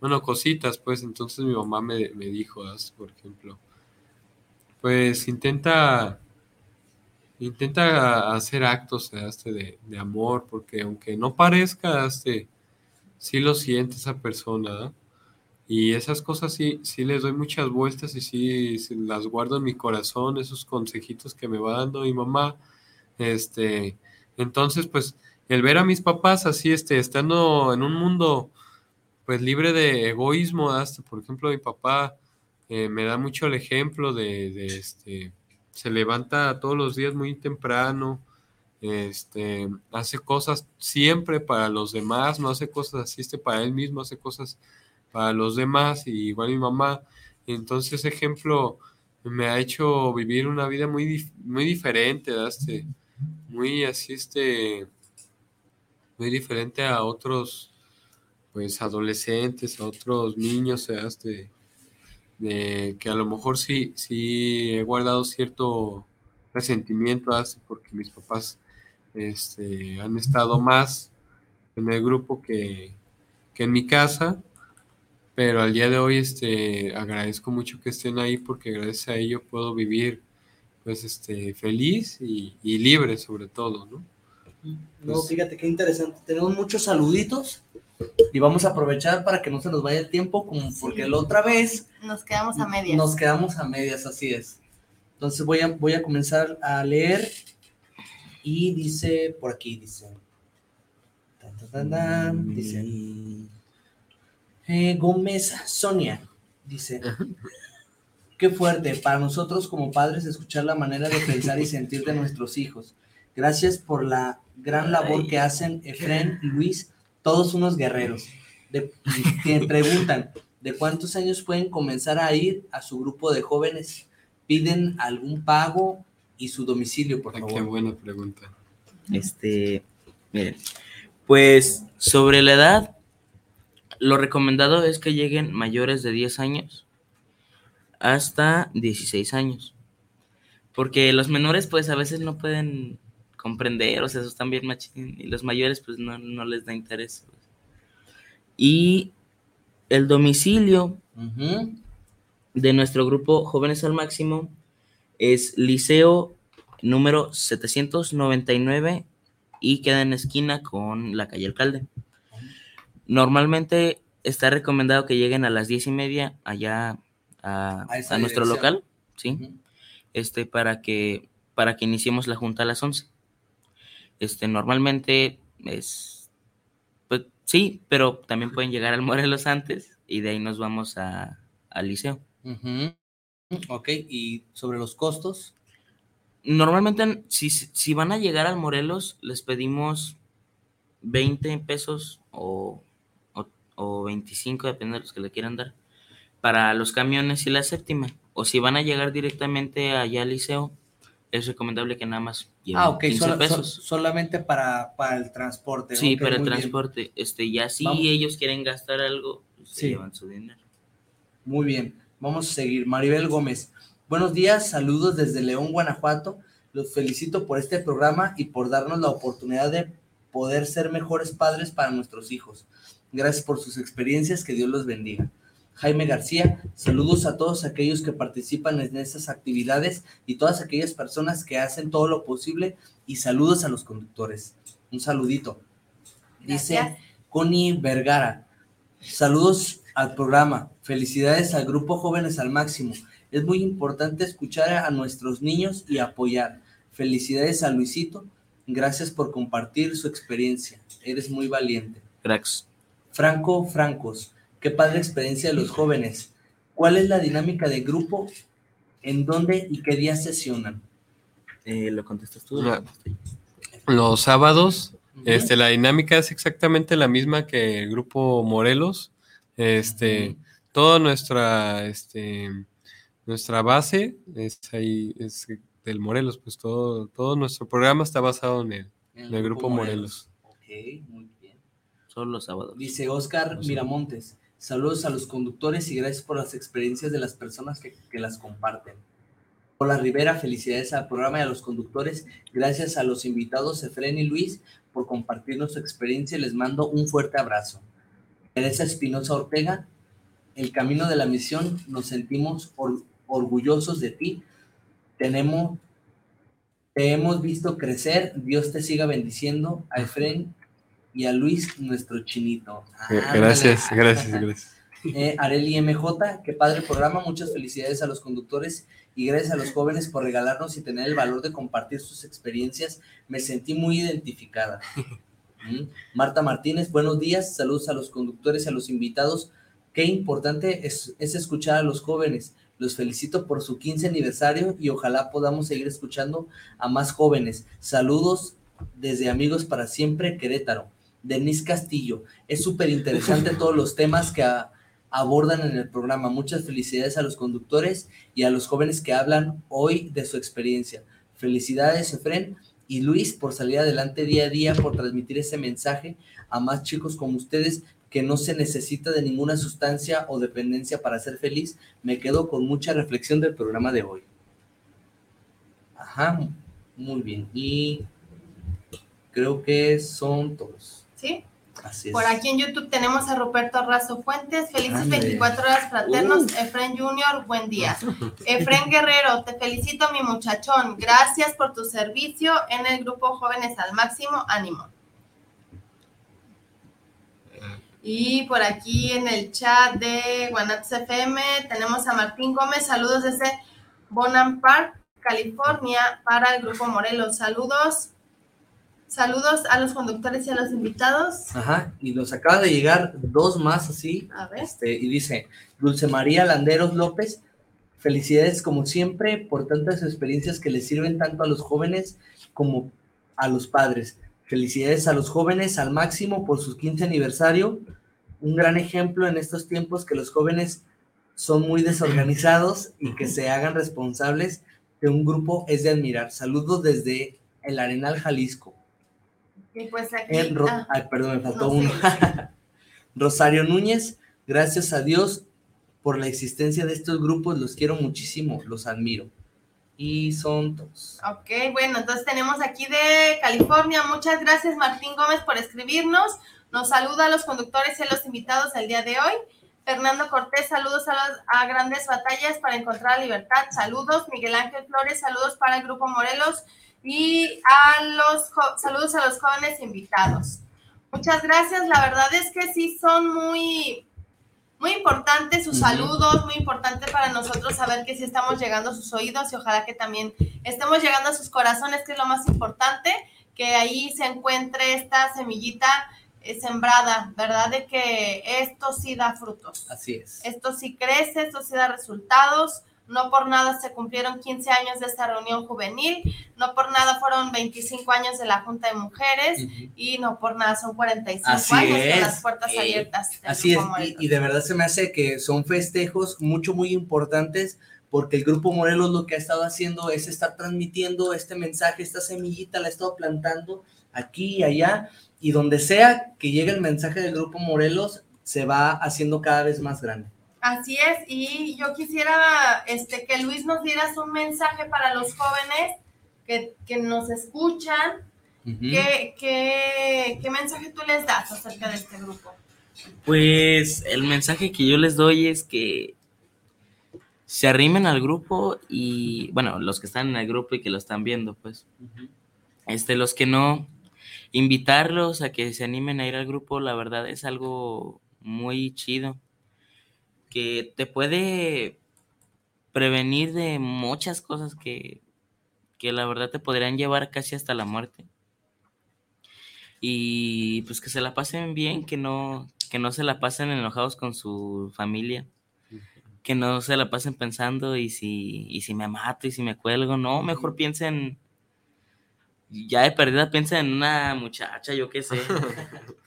bueno, cositas, pues, entonces mi mamá me, me dijo. Por ejemplo, pues intenta intenta hacer actos este, de, de, amor, porque aunque no parezca, este, sí lo siente esa persona, Y esas cosas sí, sí les doy muchas vueltas y sí, las guardo en mi corazón, esos consejitos que me va dando mi mamá. Este, entonces, pues, el ver a mis papás así, este, estando en un mundo, pues, libre de egoísmo, hasta, por ejemplo, mi papá eh, me da mucho el ejemplo de, de este, se levanta todos los días muy temprano, este, hace cosas siempre para los demás, no hace cosas así este, para él mismo, hace cosas para los demás, y igual mi mamá. Entonces, ese ejemplo me ha hecho vivir una vida muy, muy diferente, este, muy así, este, muy diferente a otros, pues, adolescentes, a otros niños, este, que a lo mejor sí, sí he guardado cierto resentimiento porque mis papás este, han estado más en el grupo que, en mi casa, pero al día de hoy este, agradezco mucho que estén ahí porque gracias a ello puedo vivir pues este, feliz y, libre sobre todo, ¿no? No, pues fíjate qué interesante. Tenemos muchos saluditos y vamos a aprovechar para que no se nos vaya el tiempo, como porque la otra vez... Nos quedamos a medias. Nos quedamos a medias, así es. Entonces voy a, voy a comenzar a leer y dice, por aquí dice, dice, eh, Gómez Sonia, dice, qué fuerte para nosotros como padres escuchar la manera de pensar y sentir de nuestros hijos. Gracias por la gran labor que hacen Efren y Luis todos unos guerreros, de, que preguntan de cuántos años pueden comenzar a ir a su grupo de jóvenes, piden algún pago y su domicilio, por favor. Qué buena pregunta. Este, miren, pues sobre la edad, lo recomendado es que lleguen mayores de 10 años hasta 16 años. Porque los menores, pues a veces no pueden comprender, o sea, eso están bien machín, y los mayores pues no, les da interés. Y el domicilio de nuestro grupo Jóvenes al Máximo es Liceo número 799 y queda en esquina con la calle Alcalde. Normalmente está recomendado que lleguen a las diez y media allá a, nuestro local, ¿sí? Este, para que, para que iniciemos la junta a las 11. Este, normalmente es, pues sí, pero también pueden llegar al Morelos antes y de ahí nos vamos a, al liceo. Ok, ¿y sobre los costos? Normalmente, si, si van a llegar al Morelos, les pedimos 20 pesos o, o, o 25, depende de los que le quieran dar, para los camiones y la séptima. O si van a llegar directamente allá al liceo, es recomendable que nada más lleven ah, ok, 15 pesos. solamente para, para, el transporte. Sí, para el transporte. Este, ya si ellos quieren gastar algo, pues, se llevan su dinero. Muy bien, vamos a seguir. Maribel Gómez, buenos días, saludos desde León, Guanajuato. Los felicito por este programa y por darnos la oportunidad de poder ser mejores padres para nuestros hijos. Gracias por sus experiencias, que Dios los bendiga. Jaime García. Saludos a todos aquellos que participan en estas actividades y todas aquellas personas que hacen todo lo posible y saludos a los conductores. Un saludito. Dice Connie Vergara. Saludos al programa. Felicidades al grupo Jóvenes al Máximo. Es muy importante escuchar a nuestros niños y apoyar. Felicidades a Luisito. Gracias por compartir su experiencia. Eres muy valiente. Gracias. Franco Francos. Qué padre experiencia de los jóvenes. ¿Cuál es la dinámica de grupo? ¿En dónde y qué días sesionan? Eh, ¿Lo contestas tú? los sábados, este, la dinámica es exactamente la misma que el grupo Morelos. Este, toda nuestra, este, nuestra base es ahí, es del Morelos, pues todo, todo nuestro programa está basado en el, en el, grupo, Morelos. Ok, muy solo los sábados. Dice Oscar Miramontes, saludos a los conductores y gracias por las experiencias de las personas que, que las comparten. Hola Rivera, felicidades al programa y a los conductores. Gracias a los invitados Efren y Luis por compartirnos su experiencia. Les mando un fuerte abrazo. Teresa Espinosa Ortega, el camino de la misión, nos sentimos or- orgullosos de ti. Tenemos, te hemos visto crecer. Dios te siga bendiciendo. A Efren y a Luis, nuestro chinito. Ándale. Gracias, gracias, gracias. Eh, Areli MJ, qué padre programa, muchas felicidades a los conductores y gracias a los jóvenes por regalarnos y tener el valor de compartir sus experiencias. Me sentí muy identificada. Mm. Marta Martínez, buenos días, saludos a los conductores y a los invitados. Qué importante es, es escuchar a los jóvenes. Los felicito por su 15 aniversario y ojalá podamos seguir escuchando a más jóvenes. Saludos desde Amigos para Siempre, Querétaro. Denise Castillo, es súper interesante todos los temas que a- abordan en el programa. Muchas felicidades a los conductores y a los jóvenes que hablan hoy de su experiencia. Felicidades, Efren y Luis, por salir adelante día a día, por transmitir ese mensaje a más chicos como ustedes que no se necesita de ninguna sustancia o dependencia para ser feliz. Me quedo con mucha reflexión del programa de hoy. Ajá, muy bien. Y creo que son todos. ¿Sí? Así es. Por aquí en YouTube tenemos a Ruperto Razo Fuentes. Felices Ándale. 24 horas fraternos. Uh. Efren Junior, buen día. Efren Guerrero, te felicito, mi muchachón. Gracias por tu servicio en el grupo Jóvenes al Máximo. Ánimo. Y por aquí en el chat de Guanatos FM tenemos a Martín Gómez. Saludos desde Bonham Park, California, para el grupo Morelos. Saludos. Saludos a los conductores y a los invitados. Ajá, y nos acaba de llegar dos más así. A ver. Este, y dice, Dulce María Landeros López, felicidades como siempre por tantas experiencias que les sirven tanto a los jóvenes como a los padres. Felicidades a los jóvenes al máximo por su 15 aniversario. Un gran ejemplo en estos tiempos que los jóvenes son muy desorganizados y que se hagan responsables de un grupo es de admirar. Saludos desde el Arenal Jalisco. Y pues aquí. En Ro- ah, Ay, perdón, me faltó no uno. Rosario Núñez, gracias a Dios por la existencia de estos grupos, los quiero muchísimo, los admiro. Y son todos. Ok, bueno, entonces tenemos aquí de California. Muchas gracias, Martín Gómez, por escribirnos. Nos saluda a los conductores y a los invitados del día de hoy. Fernando Cortés, saludos a, las- a Grandes Batallas para encontrar la libertad. Saludos. Miguel Ángel Flores, saludos para el Grupo Morelos. Y a los saludos a los jóvenes invitados. Muchas gracias. La verdad es que sí son muy, muy importantes sus saludos, muy importante para nosotros saber que sí estamos llegando a sus oídos y ojalá que también estemos llegando a sus corazones, que es lo más importante, que ahí se encuentre esta semillita eh, sembrada, ¿verdad? De que esto sí da frutos. Así es. Esto sí crece, esto sí da resultados. No por nada se cumplieron 15 años de esta reunión juvenil, no por nada fueron 25 años de la Junta de Mujeres y no por nada son 45 Así años es. con las puertas Eh, abiertas. Así es, y, y de verdad se me hace que son festejos mucho, muy importantes porque el Grupo Morelos lo que ha estado haciendo es estar transmitiendo este mensaje, esta semillita la ha estado plantando aquí y allá, y donde sea que llegue el mensaje del Grupo Morelos, se va haciendo cada vez más grande. Así es, y yo quisiera este, que Luis nos dieras un mensaje para los jóvenes que, que nos escuchan. Ujú. ¿Qué, qué, qué mensaje tú les das acerca de este grupo? Pues el mensaje que yo les doy es que se arrimen al grupo y, bueno, los que están en el grupo y que lo están viendo, pues, este, los que no, invitarlos a que se animen a ir al grupo, la verdad es algo muy chido, que te puede prevenir de muchas cosas que, que la verdad te podrían llevar casi hasta la muerte. Y pues que se la pasen bien, que no, que no se la pasen enojados con su familia, que no se la pasen pensando y si, y si me mato y si me cuelgo, no, mejor piensen, ya de perdida piensen en una muchacha, yo qué sé,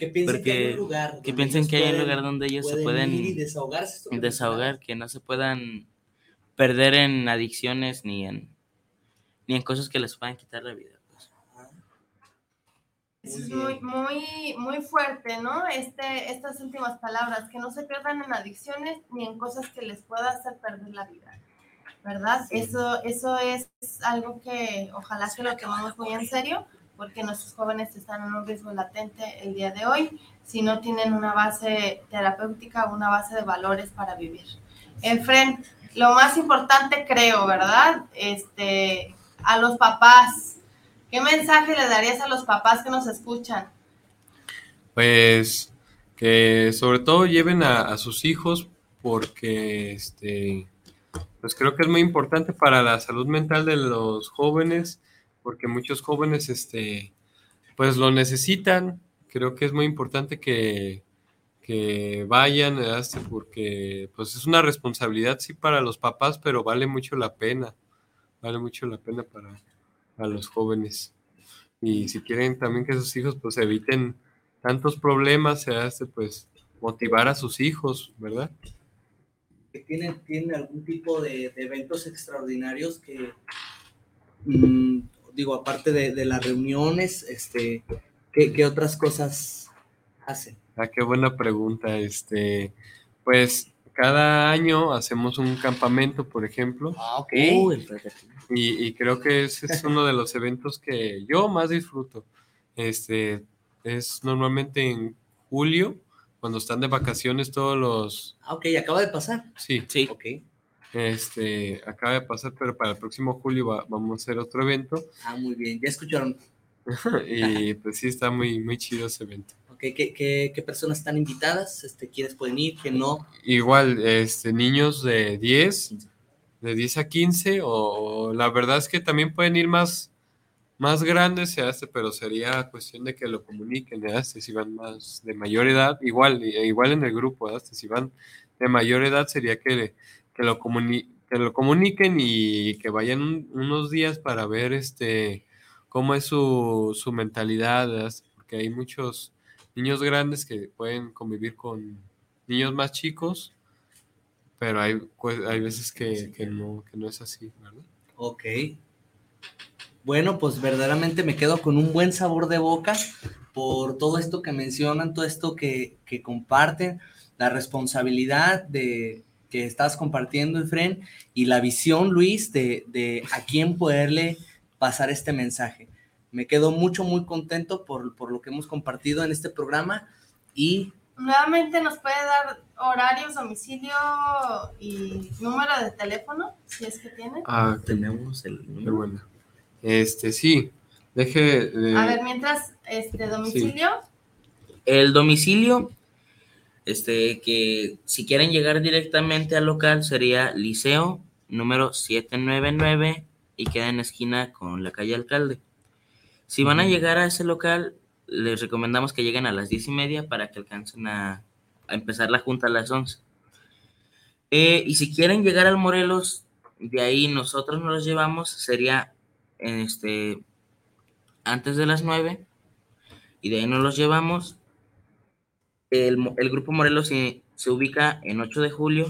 Que piensen que hay Porque- un lugar. que piensen ellos que hay un lugar donde ellos se ir pueden y desahogarse. esto que desahogar, que no se puedan perder en adicciones ni en, ni en cosas que les puedan quitar la vida. pues. es muy, muy, muy fuerte, ¿no? Este, estas últimas palabras, que no se pierdan en adicciones ni en cosas que les pueda hacer perder la vida, ¿verdad? Eso, eso es algo que ojalá que lo tomemos muy en serio, porque nuestros jóvenes están en un riesgo latente el día de hoy si no tienen una base terapéutica, una base de valores para vivir. Enfrente, lo más importante creo, ¿verdad? Este, a los papás, ¿Qué mensaje le darías a los papás que nos escuchan? Pues que sobre todo lleven a, sus hijos porque este pues creo que es muy importante para la salud mental de los jóvenes porque muchos jóvenes este pues lo necesitan creo que es muy importante que, que vayan este, porque pues es una responsabilidad sí para los papás pero vale mucho la pena vale mucho la pena para a los jóvenes. Y si quieren también que sus hijos pues eviten tantos problemas, se hace pues motivar a sus hijos, ¿verdad? ¿Tienen, tienen algún tipo de, eventos extraordinarios que, mm, digo, aparte de, las reuniones, este, ¿qué, otras cosas hacen? Ah, qué buena pregunta. Este, pues cada año hacemos un campamento, por ejemplo. Ah, ok. y, creo que ese es uno de los eventos que yo más disfruto. Este, es normalmente en julio, cuando están de vacaciones todos los... Ah, ok, acaba de pasar. Sí. Sí. Ok. Este, acaba de pasar, pero para el próximo julio vamos a hacer otro evento. Ah, muy bien. Ya escucharon. y pues sí, está muy, muy chido ese evento. ¿Qué, personas están invitadas? Este, ¿Quiénes pueden ir? ¿Quién no? Igual, este, niños de 10, de 10 a 15, o, la verdad es que también pueden ir más, más grandes, hace, pero sería cuestión de que lo comuniquen, hace, si van más de mayor edad, igual, igual en el grupo, hace, si van de mayor edad sería que, que, lo, que lo comuniquen y que vayan unos días para ver este cómo es su, su mentalidad, porque hay muchos niños grandes que pueden convivir con niños más chicos, pero hay, pues, hay veces que, no, no es así, ¿verdad? Ok. Bueno, pues verdaderamente me quedo con un buen sabor de boca por todo esto que mencionan, todo esto que, comparten, la responsabilidad de que estás compartiendo, Efren, y la visión, Luis, de, de a quién poderle pasar este mensaje me quedo mucho, muy contento por, por lo que hemos compartido en este programa y... Nuevamente nos puede dar horarios, domicilio y número de teléfono, si es que tiene. Ah, tenemos el número. Bueno. Este, sí, deje... A ver, mientras, este, domicilio. El domicilio, este, que si quieren llegar directamente al local sería Liceo número 799 y queda en esquina con la calle Alcalde. Si van a llegar a ese local, les recomendamos que lleguen a las diez y media para que alcancen a, empezar la junta a las once. Eh, y si quieren llegar al Morelos, de ahí nosotros nos los llevamos, sería este, antes de las nueve, y de ahí nos los llevamos. El, grupo Morelos se, se, ubica en 8 de julio,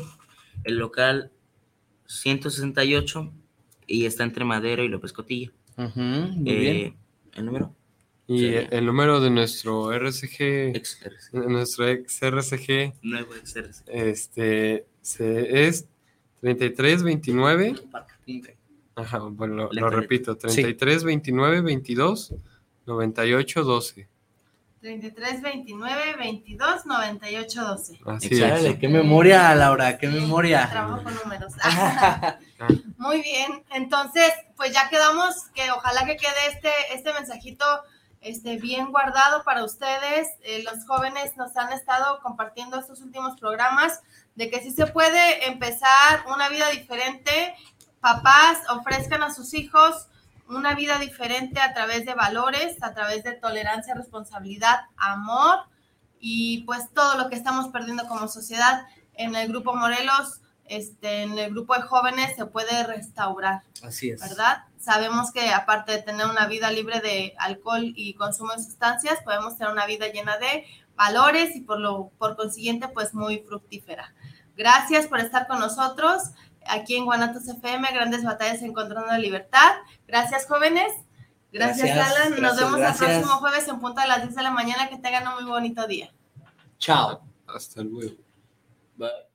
el local 168, y está entre Madero y López Cotilla. muy bien. Eh, el número. Y el número de nuestro RCG, ex nuestro ex RCG, nuevo ex RCG. Este se, es 3329. Ajá, bueno, lo, repito, 33 29 22 98 12. 33 29 22 98 12. Así es. Qué memoria, Laura, qué memoria. Trabajo con números. Muy bien, entonces, pues ya quedamos que ojalá que quede este, este mensajito este, bien guardado para ustedes. Eh, los jóvenes nos han estado compartiendo estos últimos programas de que sí se puede empezar una vida diferente. Papás ofrezcan a sus hijos una vida diferente a través de valores, a través de tolerancia, responsabilidad, amor y pues todo lo que estamos perdiendo como sociedad en el grupo Morelos este, en el grupo de jóvenes se puede restaurar. Así es. ¿Verdad? Sabemos que aparte de tener una vida libre de alcohol y consumo de sustancias, podemos tener una vida llena de valores y por, lo, por consiguiente, pues muy fructífera. Gracias por estar con nosotros aquí en Guanatos FM, Grandes Batallas Encontrando la Libertad. Gracias, jóvenes. Gracias, Gracias, Alan. Nos vemos gracias. el próximo jueves en punto a las 10 de la mañana. Que tengan un muy bonito día. Chao. Hasta luego. Bye.